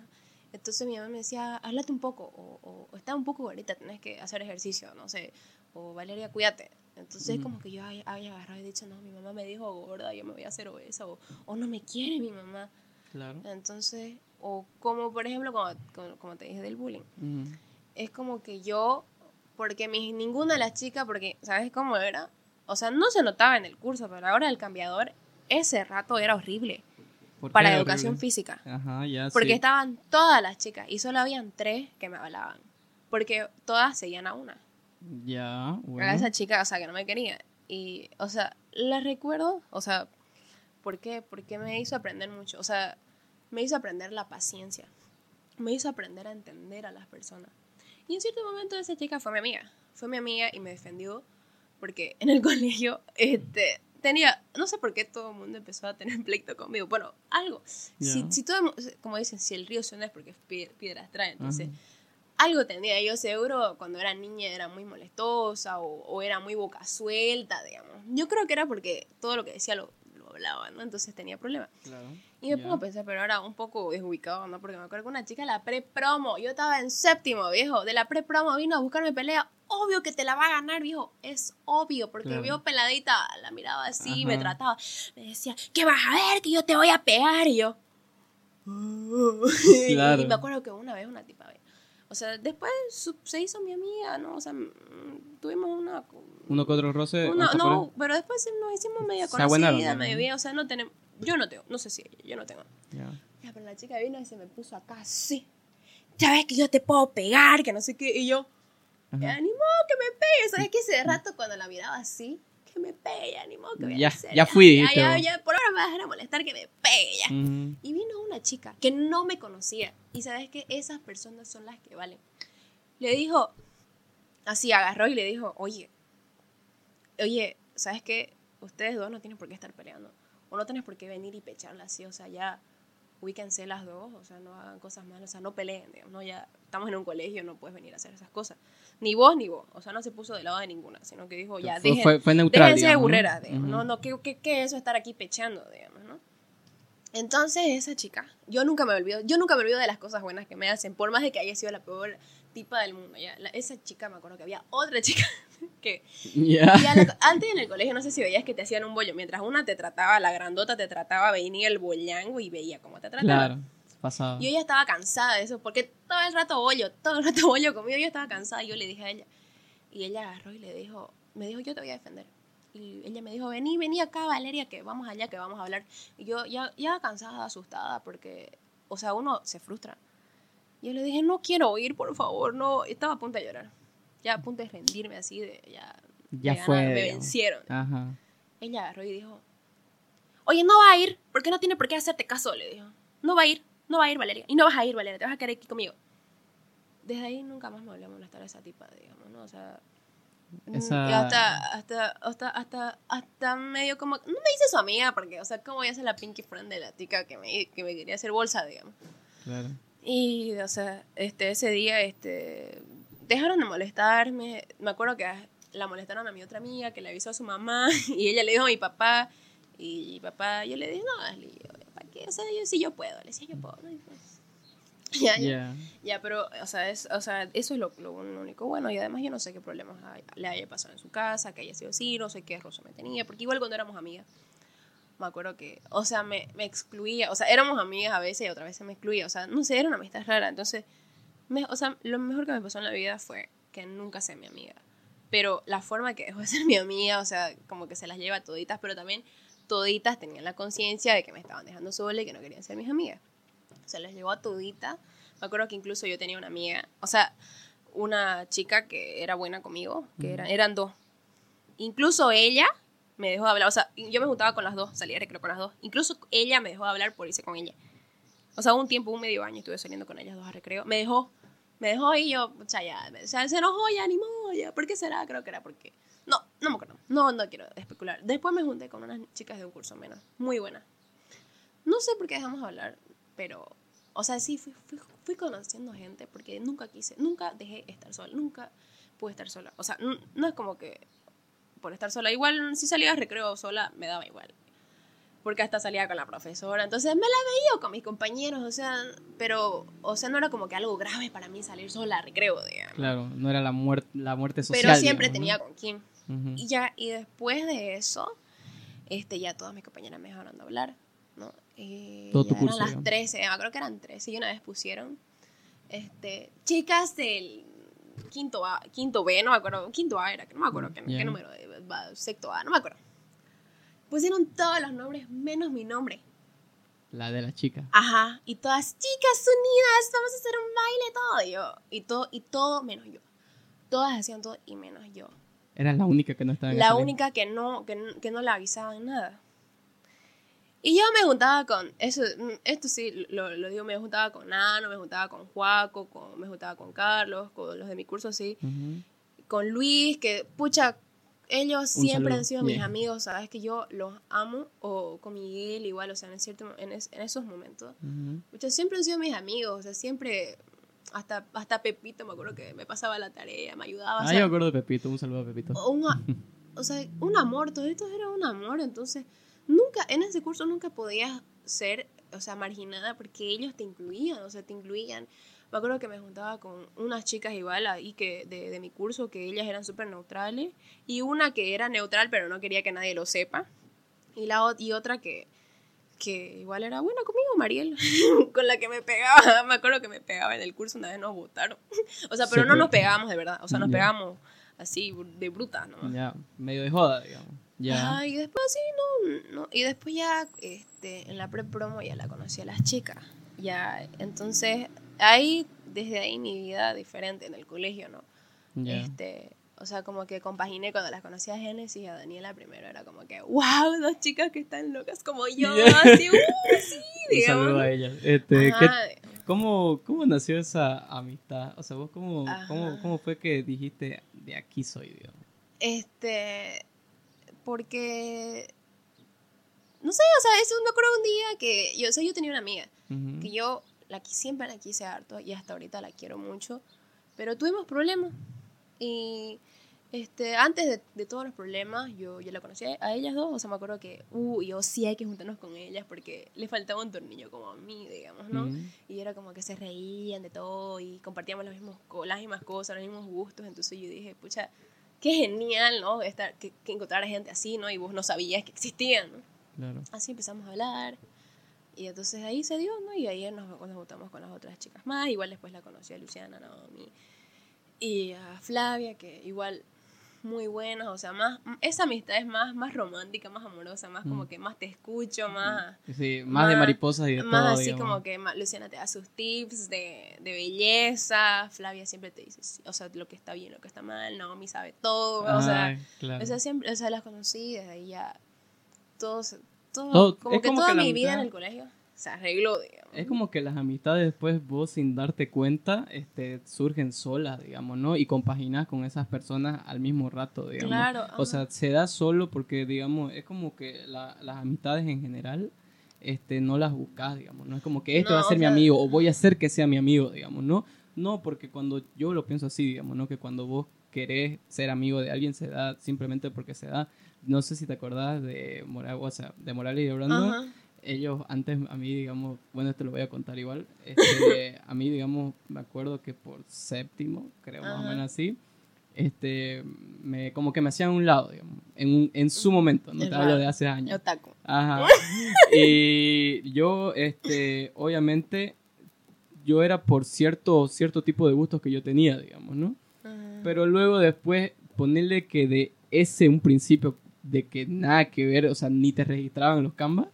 Entonces mi mamá me decía, háblate un poco, o, o, o está un poco gordita, tenés que hacer ejercicio, no sé, o Valeria, cuídate. Entonces Ujú. como que yo había, agarrado y dicho, no, mi mamá me dijo gorda, yo me voy a hacer obesa, o, o no me quiere mi mamá. Claro. Entonces, o como por ejemplo, como, como, como te dije del bullying, Ujú. es como que yo, porque mi, ninguna de las chicas, porque, ¿sabes cómo era? O sea, no se notaba en el curso, pero ahora el cambiador, ese rato era horrible ¿Por qué para era educación horrible? física. Ajá, ya Porque sí. estaban todas las chicas y solo habían tres que me hablaban. Porque todas seguían a una. Ya, bueno. A esa chica, o sea, que no me quería. Y, o sea, la recuerdo, o sea, ¿por qué? Porque me hizo aprender mucho. O sea, me hizo aprender la paciencia. Me hizo aprender a entender a las personas. Y en cierto momento esa chica fue mi amiga. Fue mi amiga y me defendió porque en el (laughs) colegio este, tenía, no sé por qué todo el mundo empezó a tener pleito conmigo. Bueno, algo. Si, Ya. si todo, como dicen, si el río suena es porque pie- piedras trae. Entonces, Ajá. Algo tenía yo seguro cuando era niña era muy molestosa o, o era muy boca suelta, digamos. Yo creo que era porque todo lo que decía lo, lo hablaba, ¿no? Entonces tenía problemas. Claro. Y me pongo a pensar, pero ahora un poco desubicado, ¿no? Porque me acuerdo que una chica de la pre-promo, yo estaba en séptimo, viejo, de la pre-promo vino a buscarme pelea. Obvio que te la va a ganar, viejo. Es obvio, porque Claro. vio peladita, la miraba así, Ajá. me trataba. Me decía, ¿qué vas a ver? Que yo te voy a pegar. Y yo. (laughs) Claro. Y me acuerdo que una vez una tipa, o sea, después se hizo mi amiga, ¿no? O sea, mm, tuvimos una. Uno con otro roce. una- ¿hasta por no, pero después nos hicimos media conocida, ¿no? medio bien. O sea, no tenemos. Yo no tengo, no sé si yo no tengo. Ya. Ya, pero la chica vino y se me puso acá así. Ya ves que yo te puedo pegar, que no sé qué. Y yo, ni modo que me pegue. ¿Sabes qué? Ese rato cuando la miraba así, que me pegue, ya, ni modo que voy a Ya, hacer. ya fui, Ya, por ahora me vas a dejar molestar que me pegue, ya. Y vino una chica que no me conocía. Y sabes que esas personas son las que valen. Le dijo, así agarró y le dijo, oye, oye, ¿sabes qué? Ustedes dos no tienen por qué estar peleando. O no tienes por qué venir y pecharla así. O sea, ya ubíquense las dos. O sea, no hagan cosas malas. O sea, no peleen. digamos, ¿no? Ya estamos en un colegio, no puedes venir a hacer esas cosas. Ni vos ni vos. O sea, no se puso de lado de ninguna, sino que dijo, ya, Fue- dejen, fue, fue neutral. Déjense de digamos, ¿no? digamos, Ujú. ¿no? no ¿qué, qué, qué es eso estar aquí pechando, digamos, ¿no? Entonces esa chica, yo nunca me olvido, yo nunca me olvido de las cosas buenas que me hacen, por más de que haya sido la peor tipa del mundo, ya. La- esa chica, me acuerdo que había otra chica (laughs) que, ya la- antes en el colegio, no sé si veías que te hacían un bollo, mientras una te trataba, la grandota te trataba, venía el bollango y veía cómo te trataba. Claro. Pasado. Yo ya estaba cansada de eso, porque todo el rato bollo, todo el rato (laughs) bollo conmigo, yo estaba cansada y yo le dije a ella. Y ella agarró y le dijo, me dijo, yo te voy a defender. Y ella me dijo, vení, vení acá, Valeria, que vamos allá, que vamos a hablar. Y yo ya, ya cansada, asustada, porque, o sea, uno se frustra. Y yo le dije, no quiero ir, por favor, no. Estaba a punto de llorar. Ya a punto de rendirme así, de ya. Ya fue, Me vencieron. Ajá. Ella agarró y dijo, oye, no va a ir, porque no tiene por qué hacerte caso, le dijo. No va a ir, no va a ir, Valeria. Y no vas a ir, Valeria, te vas a quedar aquí conmigo. Desde ahí nunca más me volvió a molestar a esa tipa, digamos, ¿no? O sea... mm, Esa- y hasta, hasta, hasta, hasta, hasta medio como... No me dice su amiga, porque, o sea, ¿cómo voy a ser la pinky friend de la tica que me, que me quería hacer bolsa, digamos? Claro. Y, o sea, este, ese día, este, dejaron de molestarme. Me acuerdo que la molestaron a mi otra amiga, que le avisó a su mamá, (laughs) y ella le dijo a mi papá, y mi papá, yo le dije, no, Ashley, ¿para qué? O sea, yo sí yo puedo, le decía, yo puedo, ¿no? Y pues, ya, ya, Ya. ya, pero, o sea, es, o sea eso es lo, lo único bueno, y además yo no sé qué problemas hay- le haya pasado en su casa, que haya sido así, no sé qué roso me tenía, porque igual cuando éramos amigas, me acuerdo que, o sea, me, me excluía, o sea, éramos amigas a veces y otras veces me excluía, o sea, no sé, era una amistad rara, entonces, me, o sea, lo mejor que me pasó en la vida fue que nunca sea mi amiga, pero la forma que dejó de ser mi amiga, o sea, como que se las lleva toditas, pero también toditas tenían la conciencia de que me estaban dejando sola y que no querían ser mis amigas. Se las llevó a todita. Me acuerdo que incluso yo tenía una amiga, o sea, una chica que era buena conmigo, que era, eran dos. Incluso ella Me dejó de hablar. O sea, yo me juntaba con las dos, salía de recreo con las dos. Incluso ella me dejó de hablar por irse con ella. O sea, un tiempo, un medio año estuve saliendo con ellas dos a recreo. Me dejó, me dejó y yo, o sea, ya, o sea, se enojó, ya animó, ya. ¿Por qué será? Creo que era porque. No, no me acuerdo. No, no quiero especular. Después me junté con unas chicas de un curso menos. Muy buenas. No sé por qué dejamos de hablar, pero. O sea, sí, fui, fui, fui conociendo gente porque nunca quise, nunca dejé estar sola, nunca pude estar sola. O sea, no, no es como que por estar sola. Igual, si salía a recreo sola, me daba igual porque hasta salía con la profesora, entonces me la veía con mis compañeros, o sea, pero, o sea, no era como que algo grave para mí salir sola a recreo, digamos. Claro, no era la, muerte la muerte social. Pero siempre digamos, tenía con quién. Y ya, y después de eso, este, ya todas mis compañeras me dejaron de hablar, ¿no? Eh, Todo tu curso, eran las digamos. 13, ah, creo que eran 13, y una vez pusieron, este, chicas del quinto A, quinto B, no me acuerdo, quinto A era, que no me acuerdo qué, Ya. qué número, va, sexto A, no me acuerdo. Pusieron todos los nombres menos mi nombre. La de la chica. Ajá, y todas chicas unidas, vamos a hacer un baile todo y yo, y todo y todo menos yo. Todas hacían todo y menos yo. Era la única que no estaba en La única que no que, no- que no le avisaban nada. Y yo me juntaba con eso mm, esto sí lo, lo digo, me juntaba con Nano, me juntaba con Juaco, con, me juntaba con Carlos, con los de mi curso sí, Ujú. con Luis, que pucha ellos Un siempre saludo. han sido mis Yeah. amigos, sabes que yo los amo o con Miguel igual, o sea, en cierto en, es- en esos momentos Ujú. Muchos siempre han sido mis amigos, o sea, siempre, hasta, hasta Pepito me acuerdo que me pasaba la tarea, me ayudaba. o Ah, sea, yo me acuerdo de Pepito, un saludo a Pepito. un, a- o sea, un amor, todo esto era un amor, entonces nunca, en ese curso nunca podías ser, o sea, marginada porque ellos te incluían, o sea, te incluían. Me acuerdo que me juntaba con unas chicas igual ahí que de, de mi curso, que ellas eran súper neutrales, y una que era neutral pero no quería que nadie lo sepa, y, la, y otra que, que igual era buena conmigo, Mariel, (laughs) con la que me pegaba, (laughs) me acuerdo que me pegaba en el curso, una vez nos votaron, (laughs) o sea, pero no nos pegábamos de verdad, o sea, nos Ya. pegábamos así de bruta, ¿no? Ya, medio de joda, digamos. Ya. Y después sí, no, no, y después ya, este, en la pre-promo ya la conocí a las chicas, ya, entonces, ahí, desde ahí mi vida diferente en el colegio, ¿no? Este, o sea, como que compaginé cuando las conocí a Génesis y a Daniela primero, era como que, wow, dos chicas que están locas como (laughs) yo, Yeah. así, uh, sí, (laughs) un digamos. saludo a ella. Este, ¿qué- Ajá, cómo, ¿Cómo nació esa amistad? O sea, vos cómo, cómo, cómo fue que dijiste, de aquí soy, digamos? Este, porque, no sé, o sea, eso me acuerdo un día que yo, o sea, yo tenía una amiga Ujú. que yo la, siempre la quise harto y hasta ahorita la quiero mucho, pero tuvimos problemas y este, antes de, de todos los problemas yo, yo la conocí a ellas dos, o sea, me acuerdo que, uh, yo sí hay que juntarnos con ellas porque le faltaba un tornillo como a mí, digamos, ¿no? Y era como que se reían de todo y compartíamos los mismos, las mismas cosas, los mismos gustos. Entonces yo dije, pucha, qué genial, ¿no? Estar, que, que encontrar a gente así, ¿no? Y vos no sabías que existían, ¿no? Claro. Así empezamos a hablar. Y entonces ahí se dio, ¿no? Y nos, nos juntamos con las otras chicas más. Igual después la conocí a Luciana, Naomi. Y a Flavia, que igual muy buenas. O sea, más esa amistad es más, más romántica, más amorosa, más como Mm. que más te escucho, más Sí, más, de Más- mariposas y de más todo, así digamos. como que ma- Luciana te da sus tips de, de belleza, Flavia siempre te dice, o sea, lo que está bien, lo que está mal, Naomi sabe todo, o sea, claro. o sea, siempre, o sea, las conocí, desde ahí ya, todo, se- todo, Todo- como es que como toda que mi vida en el colegio se arregló, digamos. Es como que las amistades después vos sin darte cuenta este, surgen solas, digamos, ¿no? Y compaginás con esas personas al mismo rato, digamos. Claro, O sea, se da solo porque, digamos, es como que la- las amistades en general este, no las buscas, digamos. No es como que este No, va a ser o mi amigo o voy a hacer que sea mi amigo, digamos, ¿no? No, porque cuando yo lo pienso así, digamos, ¿no? Que cuando vos querés ser amigo de alguien se da simplemente porque se da. No sé si te acordás de Morales, o sea, de Morales y de Brandon Ajá. Ellos antes a mí digamos bueno esto lo voy a contar igual este, (laughs) a mí digamos me acuerdo que por séptimo creo más o Ajá. menos así este me como que me hacían un lado digamos en, un- en su momento no Es te hablo de hace años Otaku. Ajá. (laughs) y yo este obviamente yo era por cierto cierto tipo de gustos que yo tenía digamos no Ajá. pero luego después ponerle que de ese un principio de que nada que ver, o sea, ni te registraban los Canvas,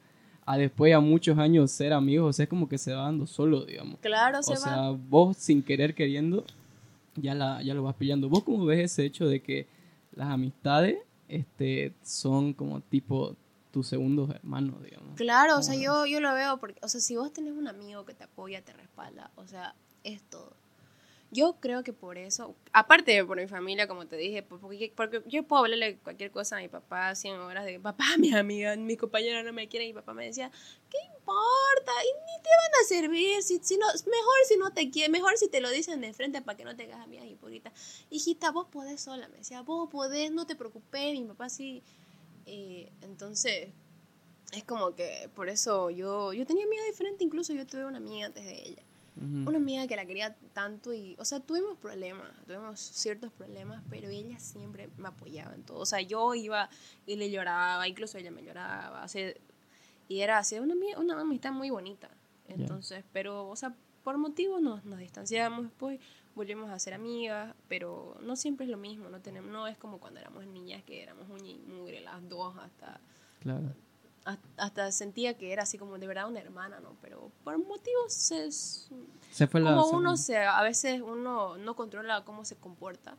a después a muchos años ser amigos, o sea, es como que se va dando solo, digamos. Claro, se O va. sea, vos sin querer queriendo, ya, la, ya lo vas pillando. ¿Vos cómo ves ese hecho de que las amistades este, son como tipo tus segundos hermanos, digamos. Claro, o sea, yo, yo lo veo porque, o sea, si vos tenés un amigo que te apoya, te respalda, o sea, es todo. Yo creo que por eso, aparte de por mi familia, como te dije, por- porque, porque yo puedo hablarle cualquier cosa a mi papá 100 horas de papá, mis amigas, mis compañeras no me quieren, y mi papá me decía, ¿qué importa? Y ni te van a servir, si, si no, mejor si no te quieren, mejor si te lo dicen de frente para que no te hagas amigas hipócritas. Hijita, vos podés sola, me decía, vos podés, no te preocupes, mi papá sí. Eh, entonces, es como que por eso yo, yo tenía amiga diferente, incluso yo tuve una amiga antes de ella. Ujú. Una amiga que la quería tanto y, o sea, tuvimos problemas, tuvimos ciertos problemas, pero ella siempre me apoyaba en todo. O sea, yo iba y le lloraba, incluso ella me lloraba, así, y era así, una, una amistad muy bonita. Entonces, pero, o sea, por motivos nos, nos distanciamos después, volvimos a ser amigas, pero no siempre es lo mismo, no tenemos, no es como cuando éramos niñas que éramos y mugre las dos hasta Claro. Hasta- sentía que era así como de verdad una hermana, ¿no? Pero por motivos es Se fue la... como se- uno se a veces uno no controla cómo se comporta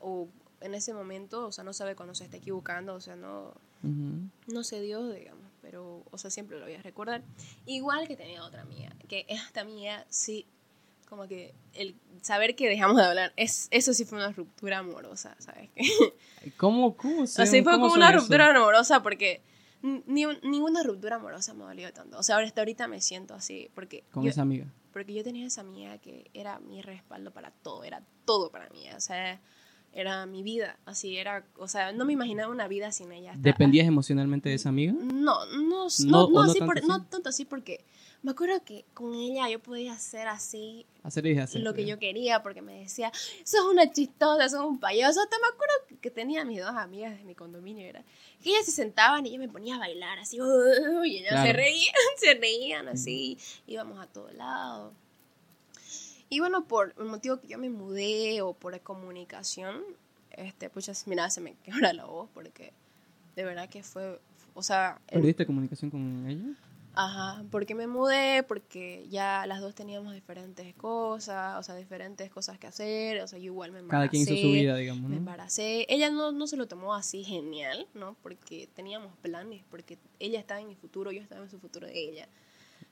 o en ese momento, o sea, no sabe cuando se está equivocando, o sea, no Ujú. no se dio, digamos, pero o sea, siempre lo voy a recordar. Igual que tenía otra amiga, que esta amiga sí como que el saber que dejamos de hablar, es eso sí fue una ruptura amorosa, ¿sabes? (laughs) ¿Cómo, cómo se- Así fue cómo como una eso? ruptura amorosa porque ni, ninguna ruptura amorosa me dolió tanto. O sea, ahora hasta ahorita me siento así porque Con yo, esa amiga. porque yo tenía esa amiga que era mi respaldo para todo, era todo para mí, o sea, era mi vida, así era, o sea, no me imaginaba una vida sin ella. hasta- ¿Dependías emocionalmente de esa amiga? no, no, no, No, no, o no así tanto por- así. no tanto así porque me acuerdo que con ella yo podía hacer así Hacer y deshacer. lo que yo quería porque me decía, sos una chistosa, sos un payaso. Hasta me acuerdo que- tenía mis dos amigas de mi condominio, era que ellas se sentaban y yo me ponía a bailar así, y ellas se reían, (laughs) se reían así, íbamos a todos lados. Y bueno, por el motivo que yo me mudé o por comunicación, este, pues mira, se me (laughs) quebra la voz porque de verdad que fue, o sea, el- ¿Perdiste comunicación con ella? Ajá, porque me mudé, porque ya las dos teníamos diferentes cosas, o sea, diferentes cosas que hacer, o sea, yo igual me embaracé. Cada quien hizo su vida, digamos, Me embaracé. Ella no, no se lo tomó así genial, ¿no? Porque teníamos planes, porque ella estaba en mi futuro, yo estaba en su futuro de ella.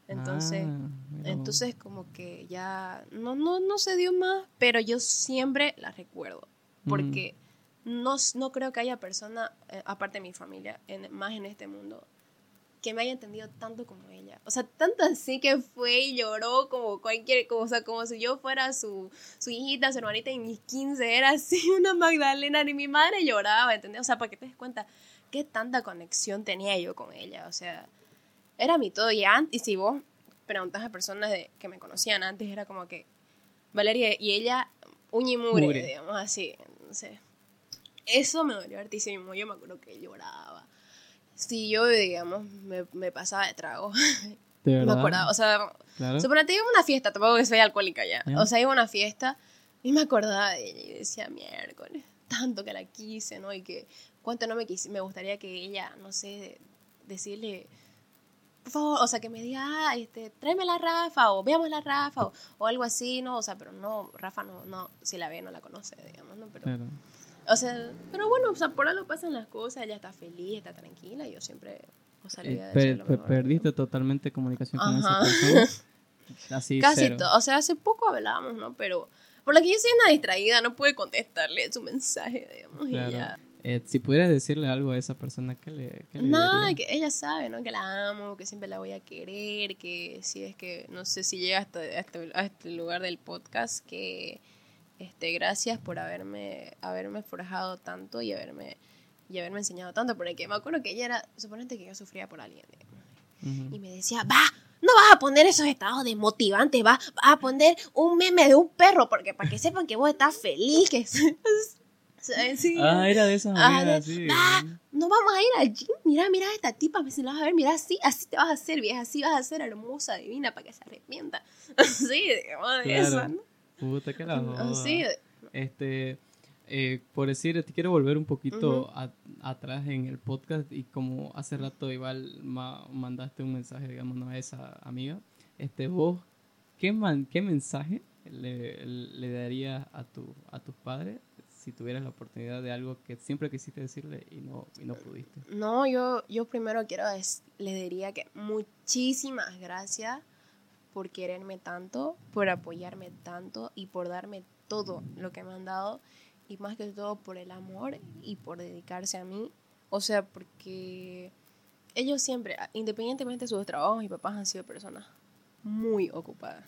Entonces, Ah, entonces como que ya no, no, no se dio más, pero yo siempre la recuerdo, porque no, no creo que haya persona, eh, aparte de mi familia, en, más en este mundo, que me haya entendido tanto como ella. O sea, tanto así que fue y lloró como cualquier cosa, como si yo fuera su, su hijita, su hermanita en mis 15, era así (laughs) una Magdalena, ni mi madre lloraba, ¿entendés? O sea, para que te des cuenta qué tanta conexión tenía yo con ella, o sea, era mi todo. Y, antes, y si vos preguntas a personas de, que me conocían antes, era como que Valeria y ella, uña y mugre, Mugre. digamos así. Entonces, eso me dolió hartísimo. Yo me acuerdo que lloraba. Si yo, digamos, me, me pasaba de trago, ¿De (laughs) me verdad? acordaba. O sea, Claro. suponete, iba a una fiesta, tampoco que soy alcohólica ya. Ya. O sea, iba a una fiesta y me acordaba de ella y decía, miércoles, tanto que la quise, ¿no? Y que cuánto no me quise, me gustaría que ella, no sé, decirle, por favor, o sea, que me diga, ah, este, tráeme la Rafa, o veamos la Rafa, o, o algo así, ¿no? O sea, pero no, Rafa no, no, si la ve, no la conoce, digamos, ¿no? Pero, Claro. O sea, pero bueno, o sea, por algo pasan las cosas, ella está feliz, está tranquila, y yo siempre, o sea, le voy a Eh, per- lo per- ¿no? perdiste totalmente comunicación con Ajá. esa persona. (laughs) Así, Casi cero. todo. O sea, hace poco hablábamos, ¿no? Pero por lo que yo soy una distraída, no pude contestarle su mensaje, digamos. Claro. Y ya. Eh, si pudieras decirle algo a esa persona, ¿qué le, qué le dirías? que ella sabe, ¿no? Que la amo, que siempre la voy a querer, que si es que, no sé si llega hasta, hasta- a este lugar del podcast, que este, gracias por haberme, haberme forjado tanto y haberme, y haberme enseñado tanto, porque me acuerdo que ella era, suponete que yo sufría por alguien. Ujú. y me decía, va, no vas a poner esos estados desmotivantes, va, vas a poner un meme de un perro, porque para que sepan que vos estás feliz, que. (laughs) Sí. Ah, era de esas Ah, amigas, de- sí. ah, no vamos a ir al gym, mira, mira a esta tipa, me si la vas a ver, mira así, así te vas a hacer, vieja, así vas a ser hermosa, divina, para que se arrepienta. (laughs) sí, digamos Claro. eso, ¿no? Puta, que la joda. Sí, Este, eh, por decir, te quiero volver un poquito a- atrás en el podcast y como hace rato igual ma- mandaste un mensaje, digamos, ¿no? a esa amiga. Este, vos, ¿qué, man- qué mensaje le, le darías a, tu, a tus padres si tuvieras la oportunidad de algo que siempre quisiste decirle y no, y no pudiste? No, yo, yo primero quiero, es, le diría que muchísimas gracias por quererme tanto, por apoyarme tanto y por darme todo lo que me han dado y más que todo por el amor y por dedicarse a mí. O sea, porque ellos siempre, independientemente de sus trabajos, mis papás han sido personas muy ocupadas.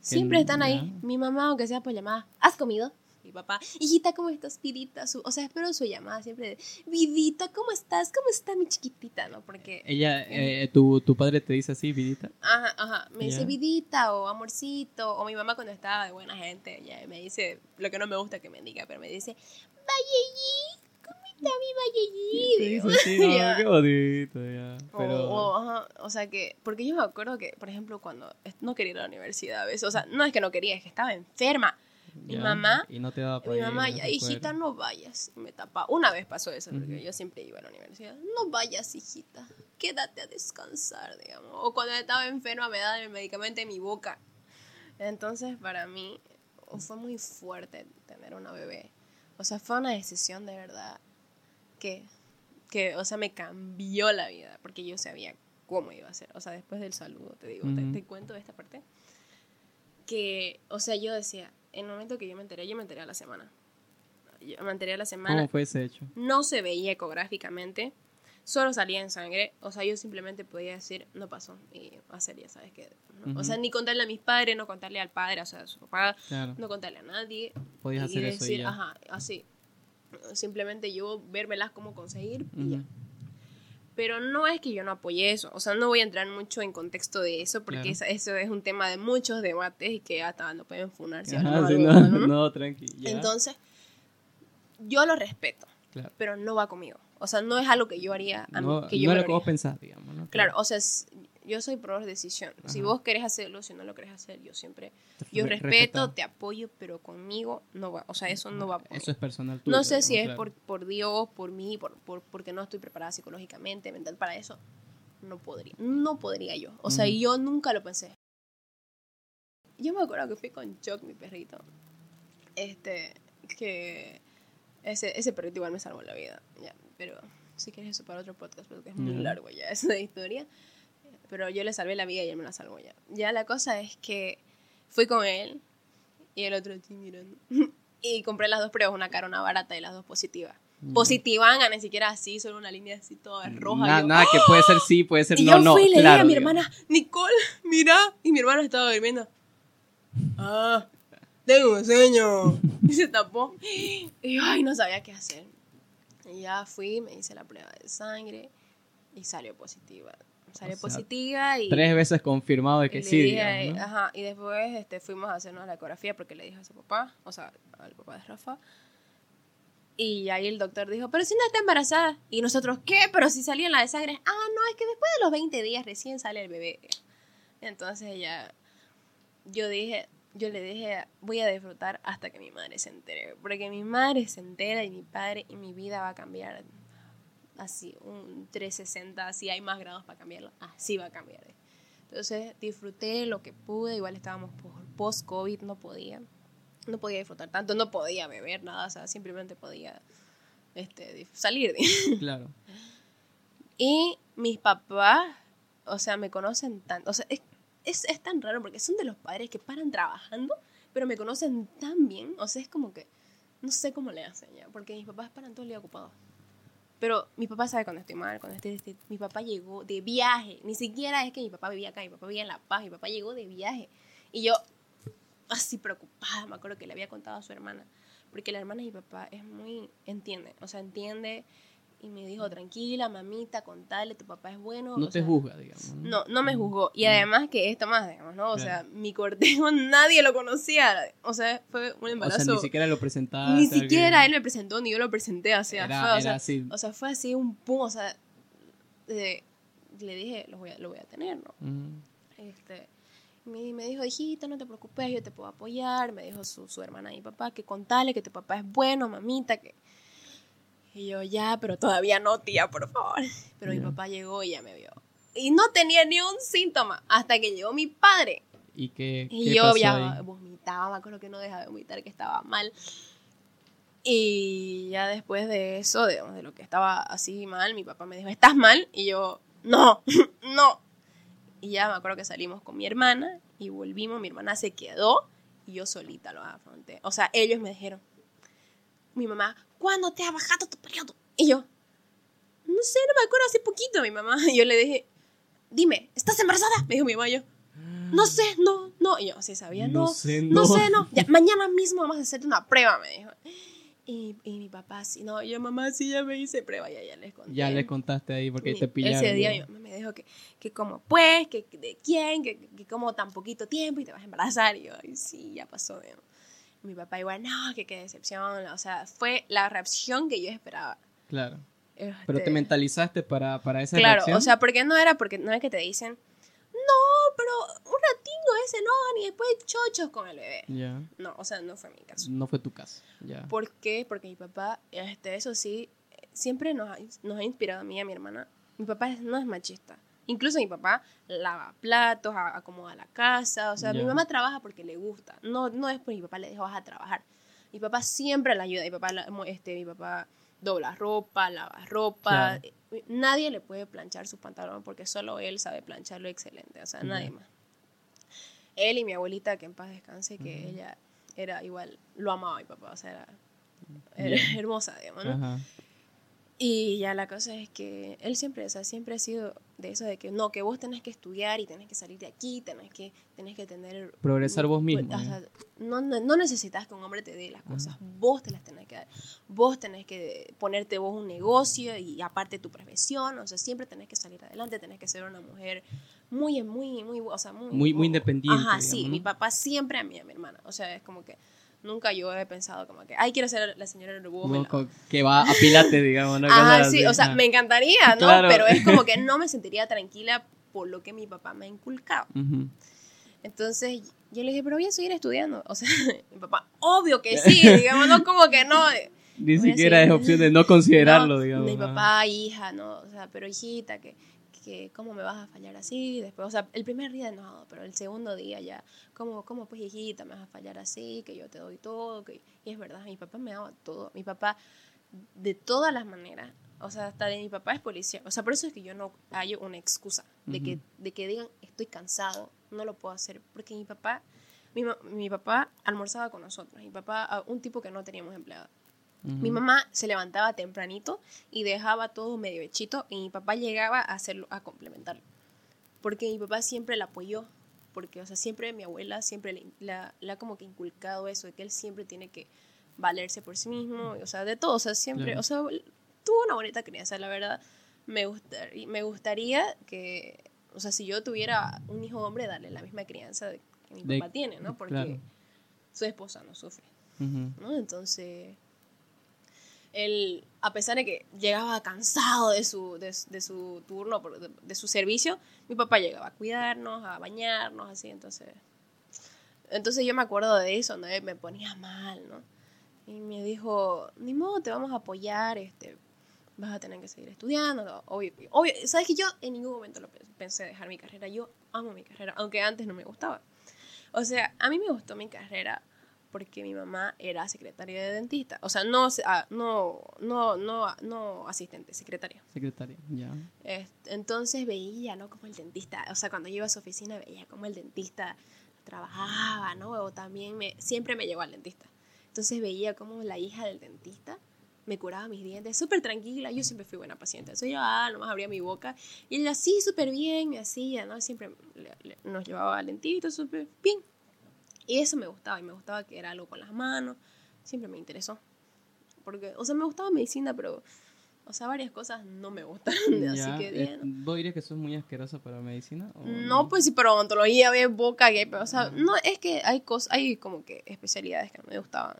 Siempre están ahí. Mi mamá, aunque sea por llamada, ¿has comido? Mi papá, hijita, ¿cómo estás, vidita? Su, o sea, espero su llamada siempre de, vidita, ¿cómo estás? ¿Cómo está mi chiquitita? ¿No? Porque... Ella, eh, tu, tu padre te dice así, vidita. Ajá, ajá. Me dice vidita o amorcito. O mi mamá cuando estaba de buena gente, ella me dice lo que no me gusta que me diga, pero me dice, Valleyi, ¿cómo está mi Valleyi? Dice así, no, qué bonito, ya. Pero... O, ajá, o sea que, porque yo me acuerdo que, por ejemplo, cuando no quería ir a la universidad a veces, o sea, no es que no quería, es que estaba enferma. Mi Ya, mamá, Y no te daba para mi mamá, ya, te hijita, no vayas. Me tapa. Una vez pasó eso, porque Ujú. yo siempre iba a la universidad. No vayas, hijita. Quédate a descansar, digamos. O cuando estaba enferma me daban el medicamento en mi boca. Entonces, para mí, fue muy fuerte tener una bebé. O sea, fue una decisión de verdad que, que, o sea, me cambió la vida, porque yo sabía cómo iba a ser. O sea, después del saludo, te digo, te- Ujú. te, cuento esta parte. Que, o sea, yo decía, en el momento que yo me enteré, yo me enteré a la semana. Yo me enteré a la semana. ¿Cómo fue ese hecho? No se veía ecográficamente, solo salía en sangre. O sea, yo simplemente podía decir, no pasó. Y hacer, ya sabes que. ¿no? O sea, ni contarle a mis padres, no contarle al padre, o sea, a su papá, Claro. no contarle a nadie. Podías y hacer eso y decir, ya. ajá, así. Simplemente yo vérmelas cómo conseguir y ya. Pero no es que yo no apoye eso. O sea, no voy a entrar mucho en contexto de eso porque Claro. eso es un tema de muchos debates y que hasta no pueden funar si Ajá, hablamos sí, algo no, ¿no? no, tranqui. ya. Entonces, yo lo respeto, Claro. pero no va conmigo. O sea, no es algo que yo haría. a mí- no, que yo no me lo como vos pensás, digamos, ¿no? Claro, o sea, es- yo soy pro decisión. Si vos querés hacerlo, si no lo querés hacer, yo siempre. Yo re- respeto, te apoyo, pero conmigo no va. O sea, eso no va por Eso es personal tuyo. no sé si es por, por Dios, por mí, por, por, porque no estoy preparada psicológicamente, mental para eso. No podría. No podría yo. O sea, yo nunca lo pensé. Yo me acuerdo que fui con Chuck, mi perrito. Este, que ese, ese perrito igual me salvó la vida. Ya, pero si quieres eso para otro podcast, porque es muy largo ya esa (laughs) historia. Pero yo le salvé la vida y él me la salvó ya. Ya la cosa es que fui con él y el otro estoy mirando. (laughs) y compré las dos pruebas, una cara, una barata y las dos positivas. Positivanga, ni siquiera así, solo una línea así toda roja. Na- y yo, nada, que puede ser sí, puede ser y no, yo no. fui y le claro, dije a mi hermana, Nicole, mira. Y mi hermana estaba durmiendo. Ah, tengo un sueño. (laughs) Y se tapó. Y yo, ay, no sabía qué hacer. Y ya fui, me hice la prueba de sangre y salió positiva. O sea, positiva y... Tres veces confirmado de que y sí, dije, digamos, ¿no? ajá, y después este, fuimos a hacernos la ecografía porque le dije a su papá, o sea, al papá de Rafa. Y ahí el doctor dijo, pero si no está embarazada. Y nosotros, ¿qué? Pero si salió en la de sangre. Ah, no, es que después de los 20 días recién sale el bebé. Entonces ya, yo dije, yo le dije, voy a disfrutar hasta que mi madre se entere. Porque mi madre se entera y mi padre y mi vida va a cambiar así, un 360, así hay más grados para cambiarlo, así va a cambiar. Entonces disfruté lo que pude, igual estábamos post-COVID, no podía, no podía disfrutar tanto, no podía beber nada, o sea, simplemente podía este, salir. (laughs) Claro. Y mis papás, o sea, me conocen tanto, o sea, es, es, es tan raro porque son de los padres que paran trabajando, pero me conocen tan bien, o sea, es como que, no sé cómo le hacen ya, porque mis papás paran todo el día ocupados. Pero mi papá sabe cuando estoy mal, cuando estoy. Mi papá llegó de viaje. Ni siquiera es que mi papá vivía acá, mi papá vivía en La Paz. Mi papá llegó de viaje. Y yo, así preocupada, me acuerdo que le había contado a su hermana. Porque la hermana de mi papá es muy, entiende, o sea, entiende. Y me dijo, tranquila, mamita, contale, tu papá es bueno. No o te sea, juzga, digamos. No, no me juzgó. Y además que esto más, digamos, ¿no? O Claro. sea, mi cortejo (laughs) nadie lo conocía. O sea, fue un O embarazo. sea, ni siquiera lo presentaste. Ni siquiera él me presentó, ni yo lo presenté. O sea, Era- fue, o sea, así. o sea, fue así un pum. O sea, de- le dije, lo voy a, lo voy a tener, ¿no? Ujú. Este, me, me dijo, hijita, no te preocupes, yo te puedo apoyar. Me dijo su, su hermana y papá que contale que tu papá es bueno, mamita, que... Y yo, ya, pero todavía no, tía, por favor. (laughs) Pero mi Ya. papá llegó y ya me vio. Y no tenía ni un síntoma hasta que llegó mi padre. ¿Y qué, Y yo pasó ya ahí? vomitaba, me acuerdo que no dejaba de vomitar, que estaba mal. Y ya después de eso, de, de lo que estaba así mal, mi papá me dijo, ¿estás mal? Y yo, no, (laughs) no. Y ya me acuerdo que salimos con mi hermana y volvimos, mi hermana se quedó y yo solita lo afronté. O sea, ellos me dijeron, mi mamá, ¿cuándo te ha bajado tu periodo? Y yo, no sé, no me acuerdo, hace poquito mi mamá. (laughs) Y yo le dije, dime, ¿estás embarazada? Me dijo mi mamá, yo, no sé, no, no. Y yo, sí sabía, no, No sé, no no. sé, no. (laughs) Ya, mañana mismo vamos a hacerte una prueba, me dijo. Y, y mi papá, sí, no, yo mamá, sí, ya me hice prueba, ya, ya les conté. Ya le contaste ahí porque te Y pillaron. Ese día mi ya. mamá me dijo que, que como pues, que que de quién, que, que como tan poquito tiempo y te vas a embarazar. Y yo, ay, sí, ya pasó. digamos. Y mi papá igual, no, que qué decepción. O sea, fue la reacción que yo esperaba. Claro. Pero Este, te mentalizaste para, para esa Claro, reacción. o sea, porque no era porque no es que te dicen, no, pero un ratito ese no, ni después chochos con el bebé. Ya. No, o sea, no fue mi caso. No fue tu caso. Ya. ¿Por qué? Porque mi papá, este, eso sí, siempre nos ha, nos ha inspirado a mí y a mi hermana. Mi papá no es machista. Incluso mi papá lava platos, acomoda la casa. O sea, mi mamá trabaja porque le gusta. No, no es porque mi papá le dijo vas a trabajar. Mi papá siempre la ayuda. Mi papá, este, mi papá dobla ropa, lava ropa. Claro. Nadie le puede planchar sus pantalones porque solo él sabe plancharlo excelente. O sea, nadie más. Él y mi abuelita, que en paz descanse, que ella era igual, lo amaba mi papá. O sea, era, hermosa, digamos, ¿no? Ajá. Y ya la cosa es que él siempre, o sea, siempre ha sido de eso de que no, que vos tenés que estudiar y tenés que salir de aquí, tenés que, tenés que tener... Progresar vos mismo, O ¿eh? sea, no, no, no necesitas que un hombre te dé las cosas, vos te las tenés que dar. Vos tenés que ponerte vos un negocio y aparte tu profesión, o sea, siempre tenés que salir adelante, tenés que ser una mujer muy, muy, muy, o sea, muy... Muy- muy independiente, Ajá, digamos, sí, mi papá siempre a mí, a mi hermana, o sea, es como que nunca yo he pensado como que, ay, quiero ser la señora co- que va a pilate, digamos. Una Ajá, sí, así. o sea, Ajá. me encantaría, ¿no? Claro. Pero es como que (laughs) no me sentiría tranquila por lo que mi papá me ha inculcado. Entonces yo le dije, pero voy a seguir estudiando. O sea, (laughs) mi papá, obvio que sí, digamos, no como que no. Ni Voy a siquiera es opción de no considerarlo, (laughs) No, digamos. Mi papá, hija, no, o sea, pero hijita, que, que cómo me vas a fallar así después, o sea, el primer día enojado, pero el segundo día ya, cómo, cómo pues hijita me vas a fallar así, que yo te doy todo, que y es verdad, mi papá me daba todo, mi papá de todas las maneras, o sea, hasta de mi papá es policía, o sea, por eso es que yo no hallo una excusa de que de que digan estoy cansado, no lo puedo hacer, porque mi papá mi, mi papá almorzaba con nosotros, mi papá, un tipo que no teníamos empleado. Mi mamá se levantaba tempranito y dejaba todo medio hechito y mi papá llegaba a hacerlo, a complementarlo. Porque mi papá siempre la apoyó. Porque, o sea, siempre mi abuela siempre le, la, como que inculcado eso, de que él siempre tiene que valerse por sí mismo, o sea, de todo, o sea, siempre, o sea, tuvo una bonita crianza, la verdad. Me, gustar, me gustaría que, o sea, si yo tuviera un hijo hombre, darle la misma crianza que mi De- papá tiene, ¿no? Porque claro. su esposa no sufre. ¿no? Entonces, él, a pesar de que llegaba cansado de su, de, su turno, de, su servicio, mi papá llegaba a cuidarnos, a bañarnos, así, entonces... Entonces yo me acuerdo de eso, ¿no? Me ponía mal, ¿no? Y me dijo, ni modo, te vamos a apoyar, este, vas a tener que seguir estudiando, obvio, obvio. Sabes que yo en ningún momento lo pe- pensé dejar mi carrera, yo amo mi carrera, aunque antes no me gustaba. O sea, a mí me gustó mi carrera porque mi mamá era secretaria de dentista. O sea, no, ah, no, no, no, no asistente, secretaria. Secretaria, ya. Este, entonces veía, ¿no? Como el dentista, o sea, cuando yo iba a su oficina veía como el dentista trabajaba, ¿no? O también me, siempre me llevó al dentista. Entonces veía como la hija del dentista me curaba mis dientes, súper tranquila, yo siempre fui buena paciente. Entonces yo, ah, nomás abría mi boca y ella así súper bien me hacía, ¿no? Siempre le- le- nos llevaba al dentista súper bien. Y eso me gustaba, y me gustaba que era algo con las manos, siempre me interesó. Porque, o sea, me gustaba medicina, pero, o sea, varias cosas no me gustan, (laughs) Ya, así que eh. ¿Vos dirías que sos muy asquerosa para medicina? o No, pues sí, pero odontología, ve boca, que, pero, o sea, no, es que hay cosas, hay como que especialidades que no me gustaban.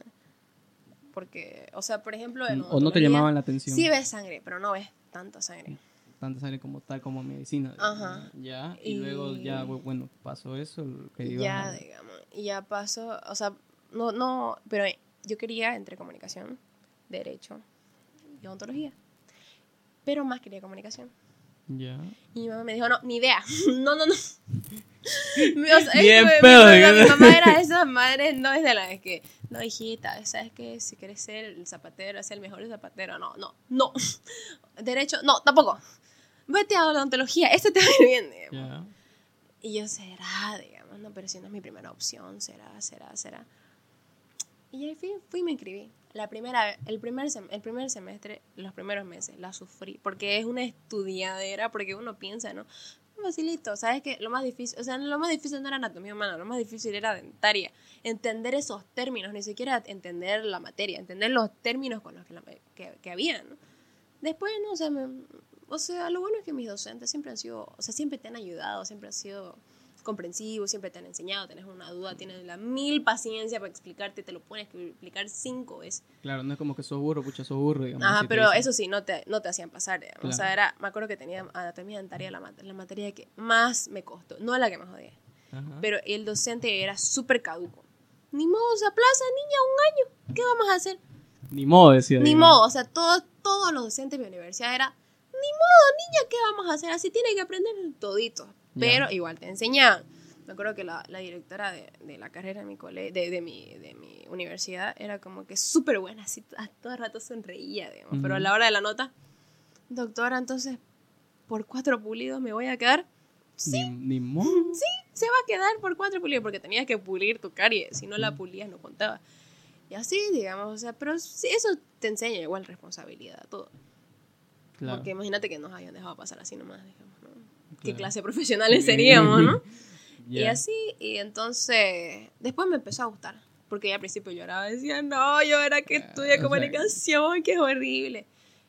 Porque, o sea, por ejemplo, en ¿O no te llamaban la atención? Sí ves sangre, pero no ves tanta sangre. Tanta sangre como tal como medicina. Ajá. Ya, y, Y- luego ya, bu- bueno, pasó eso. que Ya, digamos, ya pasó, o sea, no, no, pero yo quería entre comunicación, derecho y odontología. Pero más quería comunicación. Ya. Y mi mamá me dijo, no, ni idea. (laughs) No, no, no. Mi- (laughs) o sea, Ni es en que mi- pedo, mi, digamos. mi mamá era (laughs) esa madre, no es de las que no, hijita, ¿sabes qué? Si quieres ser el zapatero, ser el mejor zapatero, no, no, no. Derecho, no, tampoco. Vete a odontología, este te va a ir bien. digamos. Y yo, será, digamos, no, pero si no es mi primera opción, será, será, será. Y ahí fui, fui y me inscribí. La primera, el, primer el primer semestre, los primeros meses, la sufrí, porque es una estudiadera, porque uno piensa, ¿no? facilito, ¿sabes que Lo más difícil, o sea, lo más difícil no era anatomía humana, lo más difícil era dentaria. Entender esos términos, ni siquiera entender la materia, entender los términos con los que, la, que, que había, ¿no? Después, no, o sea, me, o sea, lo bueno es que mis docentes siempre han sido, o sea, siempre te han ayudado, siempre han sido comprensivos, siempre te han enseñado, tenés una duda, tienes la mil paciencia para explicarte, te lo pueden explicar cinco veces. Claro, no es como que sos burro, pucha, sos burro, digamos. Ajá, pero eso sí, no te, no te hacían pasar, O sea, era, me acuerdo que tenía anatomía dentaria la, la materia que más me costó, no la que más odié. Pero el docente era súper caduco. Ni modo, o sea, plaza, niña, un año, ¿qué vamos a hacer? Ni modo, decía. Ni modo, o sea, todos, todos los docentes de mi universidad era modo, niña, ¿qué vamos a hacer? Así tiene que aprender todito. Pero igual te enseñan. Me acuerdo que la, la directora de, de, la carrera de mi, cole, de, de, mi, de mi universidad era como que súper buena, así a todo el rato sonreía, digamos. Pero a la hora de la nota, doctora, entonces, por cuatro pulidos me voy a quedar. Sí, ni, modo. Sí, se va a quedar por cuatro pulidos porque tenías que pulir tu carie, si no la pulías no contaba. Y así, digamos, o sea, pero eso te enseña igual responsabilidad, todo. Porque imagínate que nos hayan dejado pasar así nomás, digamos, ¿no? ¿Qué clase de profesionales (laughs) seríamos, no? (laughs) Y así, y entonces, después me empezó a gustar. Porque ya al principio lloraba, decía, no, yo era que estudia comunicación, que es horrible.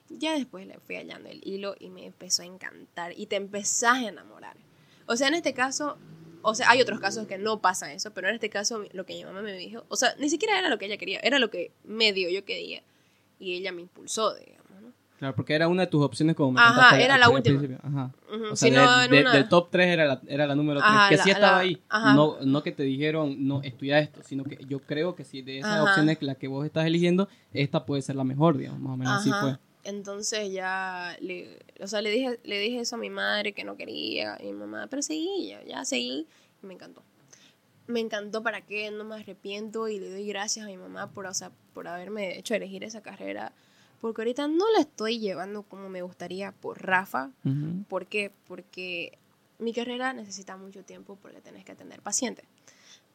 Ya después le fui hallando el hilo y me empezó a encantar. Y te empezás a enamorar. O sea, en este caso, o sea, hay otros casos que no pasa eso, pero en este caso lo que mi mamá me dijo, o sea, ni siquiera era lo que ella quería, era lo que medio yo quería. Y ella me impulsó, digamos. Claro, porque era una de tus opciones como me Ajá, era la última. Ajá. O sea, del top 3 era la, era la número 3, que sí estaba ahí. No, no que te dijeron, no, estudia esto, sino que yo creo que si de esas opciones la que vos estás eligiendo, esta puede ser la mejor, digamos, más o menos así fue. Entonces ya, le, o sea, le dije, le dije eso a mi madre que no quería, y mi mamá, pero seguí, ya, ya seguí, y me encantó. Me encantó para qué, no me arrepiento y le doy gracias a mi mamá por, o sea, por haberme hecho elegir esa carrera porque ahorita no la estoy llevando como me gustaría por Rafa. ¿Por qué? Porque mi carrera necesita mucho tiempo porque tenés que atender pacientes.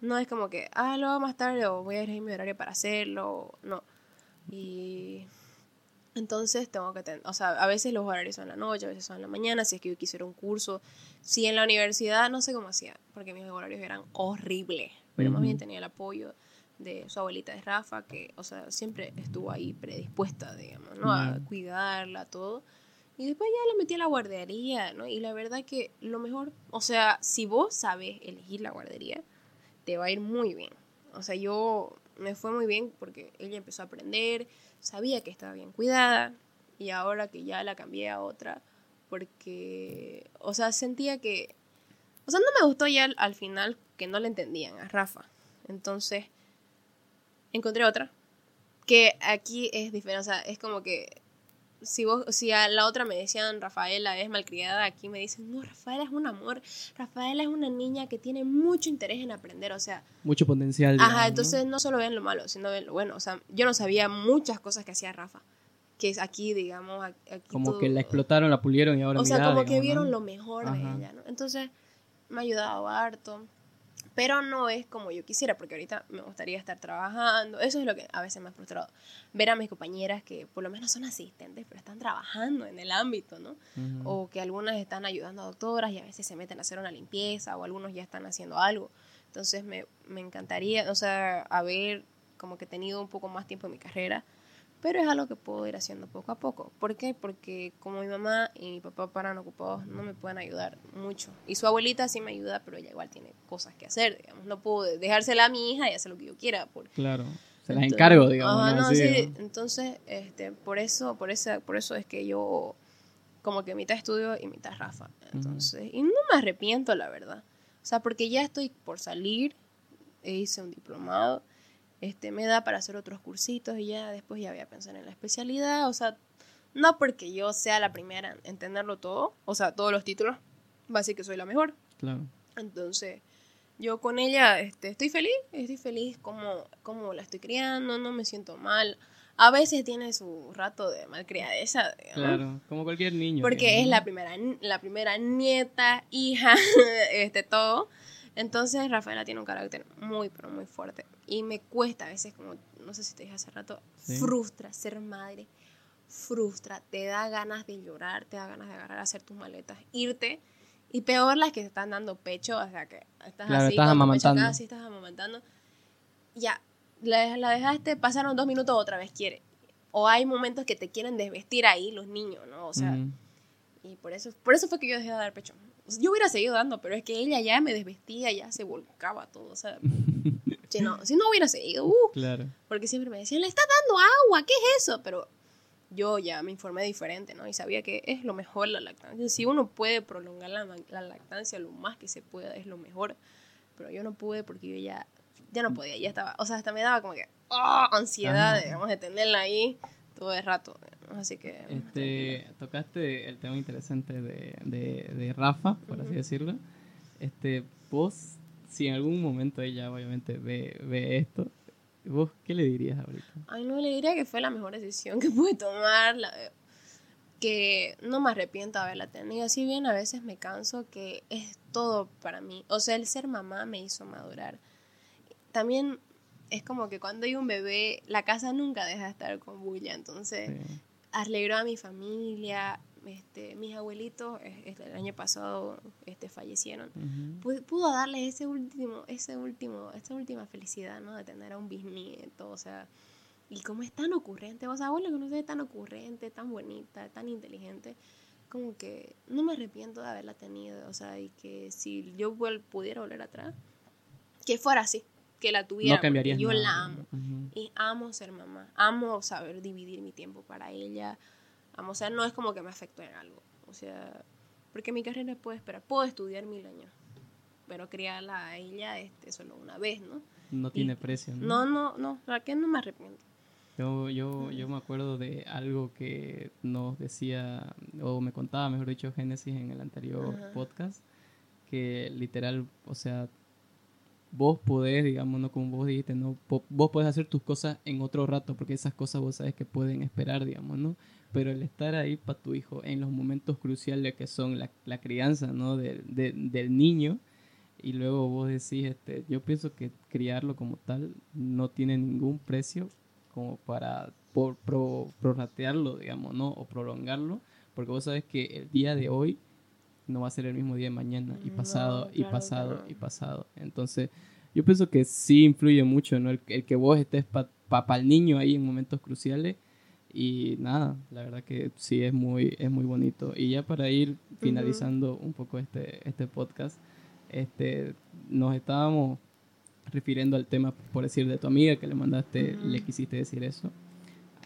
No es como que, ah, lo hago más tarde o voy a ir a mi horario para hacerlo. No. Y entonces tengo que tener, o sea, a veces los horarios son en la noche, a veces son en la mañana, si es que yo quisiera un curso. Si en la universidad, no sé cómo hacía, porque mis horarios eran horribles, pero más bien tenía el apoyo de su abuelita de Rafa, que, o sea, siempre estuvo ahí predispuesta, digamos, ¿no? A cuidarla, todo. Y después ya la metí a la guardería, ¿no? Y la verdad que lo mejor, o sea, si vos sabes elegir la guardería, te va a ir muy bien. O sea, yo me fue muy bien porque ella empezó a aprender, sabía que estaba bien cuidada y ahora que ya la cambié a otra, porque, o sea, sentía que, o sea, no me gustó ya al final que no le entendían a Rafa. Entonces, encontré otra. Que aquí es diferente, o sea, es como que si vos, si a la otra me decían Rafaela es malcriada, aquí me dicen, no, Rafaela es un amor, Rafaela es una niña que tiene mucho interés en aprender, o sea... Mucho potencial. ajá, entonces ¿no? solo ven lo malo, sino ven lo bueno, o sea, yo no sabía muchas cosas que hacía Rafa, que es aquí, digamos, aquí Como que la explotaron, la pulieron y ahora... O sea, como que vieron lo mejor de ella, ¿no? Entonces me ha ayudado harto pero no es como yo quisiera, porque ahorita me gustaría estar trabajando. Eso es lo que a veces me ha frustrado. Ver a mis compañeras que por lo menos son asistentes, pero están trabajando en el ámbito, ¿no? O que algunas están ayudando a doctoras y a veces se meten a hacer una limpieza o algunos ya están haciendo algo. Entonces me, me encantaría, o sea, haber como que tenido un poco más tiempo en mi carrera pero es algo que puedo ir haciendo poco a poco. ¿Por qué? Porque como mi mamá y mi papá paran ocupados, no me pueden ayudar mucho. Y su abuelita sí me ayuda, pero ella igual tiene cosas que hacer, digamos. No puedo dejársela a mi hija y hacer lo que yo quiera. Por... Claro, se las encargo, digamos. no, sí. Entonces, este, por eso, por esa, por eso es que yo como que mitad estudio y mitad Rafa. Entonces, y no me arrepiento, la verdad. O sea, porque ya estoy por salir, e hice un diplomado este, me da para hacer otros cursitos y ya después ya voy a pensar en la especialidad, o sea, no porque yo sea la primera en entenderlo todo, o sea, todos los títulos, va a decir que soy la mejor. Claro. Entonces, yo con ella este, estoy feliz, estoy feliz como, como la estoy criando, no me siento mal. A veces tiene su rato de malcriadeza, digamos. Claro, como cualquier niño. Porque es la primera, la primera nieta, hija, (laughs) este, todo. Entonces Rafaela tiene un carácter muy, pero muy fuerte. Y me cuesta a veces, como, no sé si te dije hace rato, Sí. frustra ser madre. Frustra, te da ganas de llorar, te da ganas de agarrar, hacer tus maletas, irte. Y peor las que te están dando pecho, o sea que estás Claro, así, estás acá, amamantando. así estás amamantando. Ya, la, la dejaste, pasaron dos minutos, otra vez quiere. O hay momentos que te quieren desvestir ahí los niños, ¿no? O sea, Ujú. y por eso, por eso fue que yo dejé de dar pecho. O sea, yo hubiera seguido dando, pero es que ella ya me desvestía, ya se volcaba todo. O sea, (laughs) si no, si no hubiera seguido, uh, Claro. porque siempre me decían, le está dando agua, ¿qué es eso? Pero yo ya me informé diferente, ¿no? Y sabía que es lo mejor la lactancia. Si uno puede prolongar la, la lactancia lo más que se pueda, es lo mejor. Pero yo no pude porque yo ya, ya no podía, ya estaba, o sea, hasta me daba como que ¡ah! ansiedad, Ajá. digamos, de tenerla ahí todo el rato. Así que... Este, tocaste el tema interesante de, de, de Rafa, por así decirlo. Este, vos, si en algún momento ella obviamente ve, ve esto, ¿vos qué le dirías ahorita? Ay, no, le diría que fue la mejor decisión que (laughs) pude tomar, la- que no me arrepiento de haberla tenido. Si bien a veces me canso, que es todo para mí. O sea, el ser mamá me hizo madurar. También es como que cuando hay un bebé, la casa nunca deja de estar con bulla. Entonces, Sí. alegró a mi familia. Este, mis abuelitos este, el año pasado este, fallecieron Ujú. pu- pudo darle ese último, ese último, esa última felicidad, ¿no? De tener a un bisnieto, o sea, y como es tan ocurrente, o sea, abuela que no sé, tan ocurrente, tan bonita, tan inteligente, como que no me arrepiento de haberla tenido, o sea, y que si yo pudiera volver atrás, que fuera así, que la tuviera, No yo nada. la amo. Ujú. Y amo ser mamá, amo saber dividir mi tiempo para ella, o sea, no es como que me afectó en algo, o sea, porque mi carrera puede esperar, puedo estudiar mil años, pero criarla a ella este, solo una vez, ¿no? No tiene precio, ¿no? No, no, no, la que no me arrepiento. Yo, yo, yo me acuerdo de algo que nos decía, o me contaba, mejor dicho, Génesis en el anterior Ajá. podcast, que literal, o sea, vos podés, digamos, no como vos dijiste, no, vos podés hacer tus cosas en otro rato, porque esas cosas vos sabes que pueden esperar, digamos, ¿no? Pero el estar ahí para tu hijo en los momentos cruciales que son la, la crianza, ¿no? De- de- del niño, y luego vos decís, este, yo pienso que criarlo como tal no tiene ningún precio como para por, pro- prorratearlo, digamos, ¿no? O prolongarlo, porque vos sabes que el día de hoy no va a ser el mismo día de mañana, y No, pasado, y claro que pasado, no. y pasado. Entonces, yo pienso que sí influye mucho, ¿no? El, el que vos estés para el niño ahí en momentos cruciales. Y nada, la verdad que sí es muy, es muy bonito. Y ya para ir finalizando un poco este, este podcast, este, nos estábamos refiriendo al tema, por decir, de tu amiga que le mandaste, Ujú. le quisiste decir eso,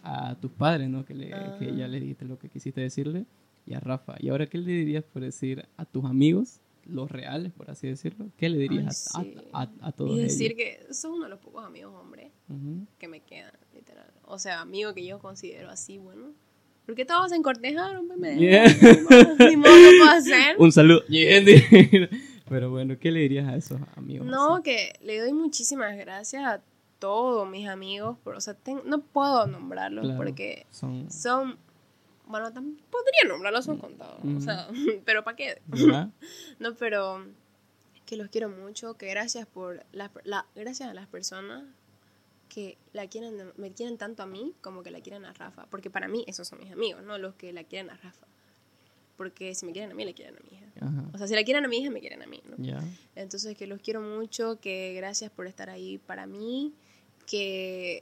a tus padres, ¿no? Que, le, que Ajá. ya le dijiste lo que quisiste decirle, y a Rafa. Y ahora, ¿qué le dirías por decir a tus amigos, los reales, por así decirlo? ¿Qué le dirías a, sí. a, a, a todos Y decir ellos? que son uno de los pocos amigos hombres Ujú. que me quedan, literal. O sea, amigo que yo considero así, bueno. Porque todos se encortejaron, pues me Yeah. ni modo, puedo (laughs) hacer. Un saludo. (laughs) Pero bueno, ¿qué le dirías a esos amigos? No, así? que le doy muchísimas gracias a todos mis amigos, pero, o sea, ten- no puedo nombrarlos Claro, porque son... son, bueno, podría nombrarlos, son contados, Mm. o sea, (laughs) pero ¿para qué? ¿verdad? (laughs) No, pero que los quiero mucho, que gracias por la, la- gracias a las personas que la quieren, me quieren tanto a mí como que la quieren a Rafa, porque para mí esos son mis amigos, no los que la quieren a Rafa. Porque si me quieren a mí, le quieren a mi hija. Ajá. O sea, si la quieren a mi hija, me quieren a mí, ¿no? Ya. Entonces, que los quiero mucho, que gracias por estar ahí para mí, que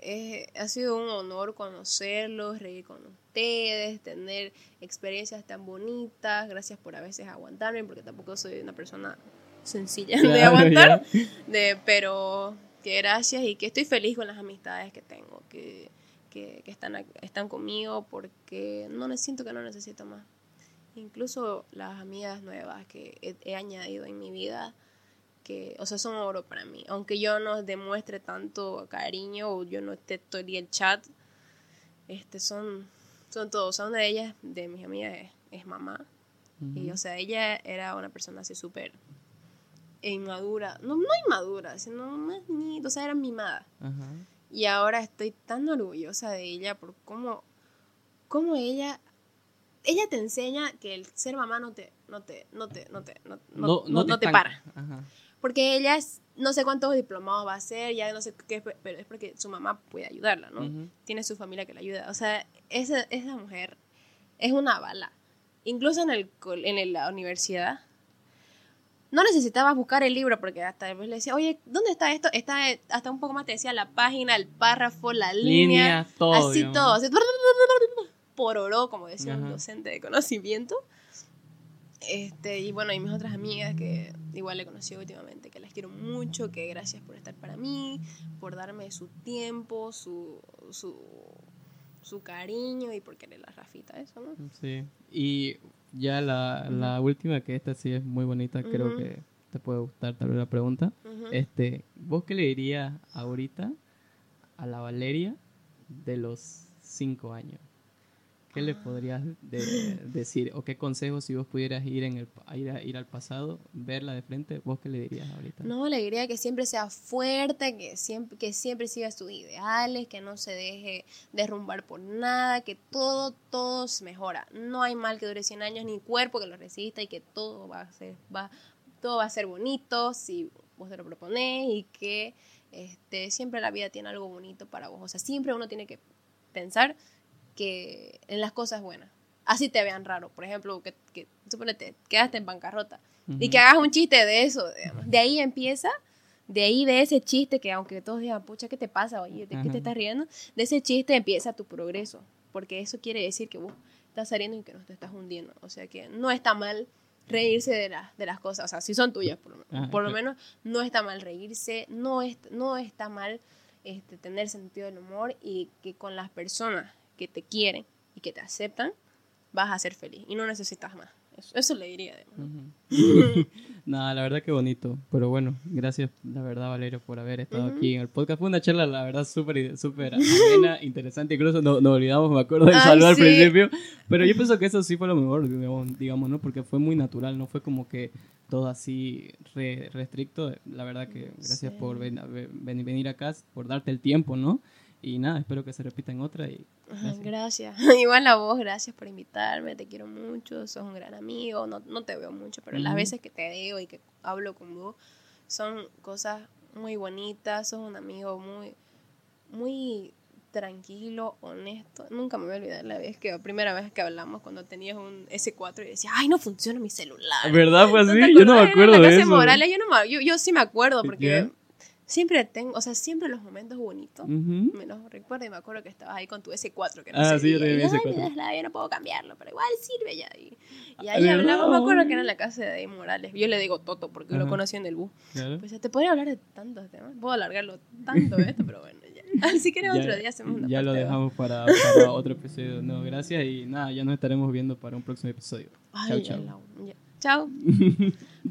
es- ha sido un honor conocerlos, reír con ustedes, tener experiencias tan bonitas, gracias por a veces aguantarme, porque tampoco soy una persona sencilla de aguantar, ya. de, pero que gracias y que estoy feliz con las amistades que tengo, que, que, que están, están conmigo porque no siento que no necesito más. Incluso las amigas nuevas que he, he añadido en mi vida, que, o sea, son oro para mí. Aunque yo no demuestre tanto cariño o yo no esté todo el día en chat, este, son, son todos. O sea, una de ellas, de mis amigas, es, es mamá. Y, Ujú. o sea, ella era una persona así súper inmadura. No, no inmadura, sino más niñita, o sea, era mimada. Ajá. Y ahora estoy tan orgullosa de ella por cómo, cómo ella, ella te enseña que el ser mamá no te, no te, no te, no te, no, no, no- no te estanca. para. Ajá. Porque ella es, no sé cuántos diplomados va a hacer, ya no sé qué, pero es porque su mamá puede ayudarla, ¿no? Ujú. Tiene su familia que la ayuda. O sea, esa, esa mujer es una bala. Incluso en, el, en la universidad, no necesitabas buscar el libro porque hasta después le decía, oye, ¿dónde está esto? Está hasta un poco más te decía la página, el párrafo, la línea, Línea, todo. así digamos. todo, así, (laughs) pororó, como decía un Ajá. docente de conocimiento. Este, y bueno, y mis otras amigas que igual le conocí últimamente, que las quiero mucho, que gracias por estar para mí, por darme su tiempo, su, su, su cariño y por querer la Rafita, eso, ¿no? Sí. Y ya la, la última, que esta sí es muy bonita, creo que te puede gustar tal vez la pregunta. Este, ¿vos qué le dirías ahorita a la Valeria de los cinco años? ¿Qué le podrías de- decir? ¿O qué consejos si vos pudieras ir, en el, ir, a- ir al pasado, verla de frente, vos qué le dirías ahorita? No, le diría que siempre sea fuerte, que siempre, que siempre siga sus ideales, que no se deje derrumbar por nada, que todo, todo se mejora. No hay mal que dure 100 años, ni cuerpo que lo resista y que todo va a ser, va, todo va a ser bonito si vos te lo proponés y que este, siempre la vida tiene algo bonito para vos. O sea, siempre uno tiene que pensar que en las cosas buenas. Así te vean raro. Por ejemplo, que, que suponete, quedaste en bancarrota y que hagas un chiste de eso. digamos. De ahí empieza, de ahí de ese chiste que aunque todos digan, pucha, ¿qué te pasa? Oye, ¿de qué te estás riendo? De ese chiste empieza tu progreso, porque eso quiere decir que vos estás saliendo y que no te estás hundiendo. O sea que no está mal reírse de, las de las cosas, o sea, si son tuyas, por lo, menos. Ajá, por lo menos no está mal reírse, no, es, no está mal este, tener sentido del humor y que con las personas que te quieren y que te aceptan, vas a ser feliz y no necesitas más. Eso, eso le diría. digamos. Ujú. (laughs) Nada, la verdad que bonito. Pero bueno, gracias, la verdad, Valerio, por haber estado Ujú. aquí en el podcast. Fue una charla, la verdad, súper súper amena, (laughs) interesante. Incluso no- nos olvidamos, me acuerdo, de saludar sí. al principio. Pero yo pienso que eso sí fue lo mejor, digamos, digamos, ¿no? Porque fue muy natural, no fue como que todo así re- restricto. La verdad que gracias Sí. por ven- ven- venir acá, por darte el tiempo, ¿no? Y nada, espero que se repita en otra y gracias. Gracias. (laughs) Igual a vos, gracias por invitarme, te quiero mucho, sos un gran amigo, no, no te veo mucho, pero las veces que te veo y que hablo con vos son cosas muy bonitas, sos un amigo muy, muy tranquilo, honesto. Nunca me voy a olvidar la vez que, la primera vez que hablamos cuando tenías un S4 y decías, ay, no funciona mi celular. ¿Verdad? Fue ¿No así, yo no me acuerdo de eso. Morales, yo, no me- yo, yo sí me acuerdo porque. Siempre tengo, o sea, siempre los momentos bonitos Ujú. me los recuerdo y me acuerdo que estabas ahí con tu S4 que no Ah, sí, yo tenía mi Y, "Ay, S4. mi Tesla, yo no puedo cambiarlo, pero igual sirve ya. Y, y Ah, ahí ¿de hablamos, me verdad? acuerdo que era en la casa de Eddie Morales. Yo le digo Toto porque lo Ajá. conocí en el bus. Claro. Pues te podría hablar de tantos temas. Puedo alargarlo tanto esto, pero bueno, ya. (laughs) Si quieres Ya- otro día hacemos una Ya lo dejamos para, para otro episodio. No, gracias y nada, ya nos estaremos viendo para un próximo episodio. Ay, Chau, ya chau. la- ya. Chao. (laughs)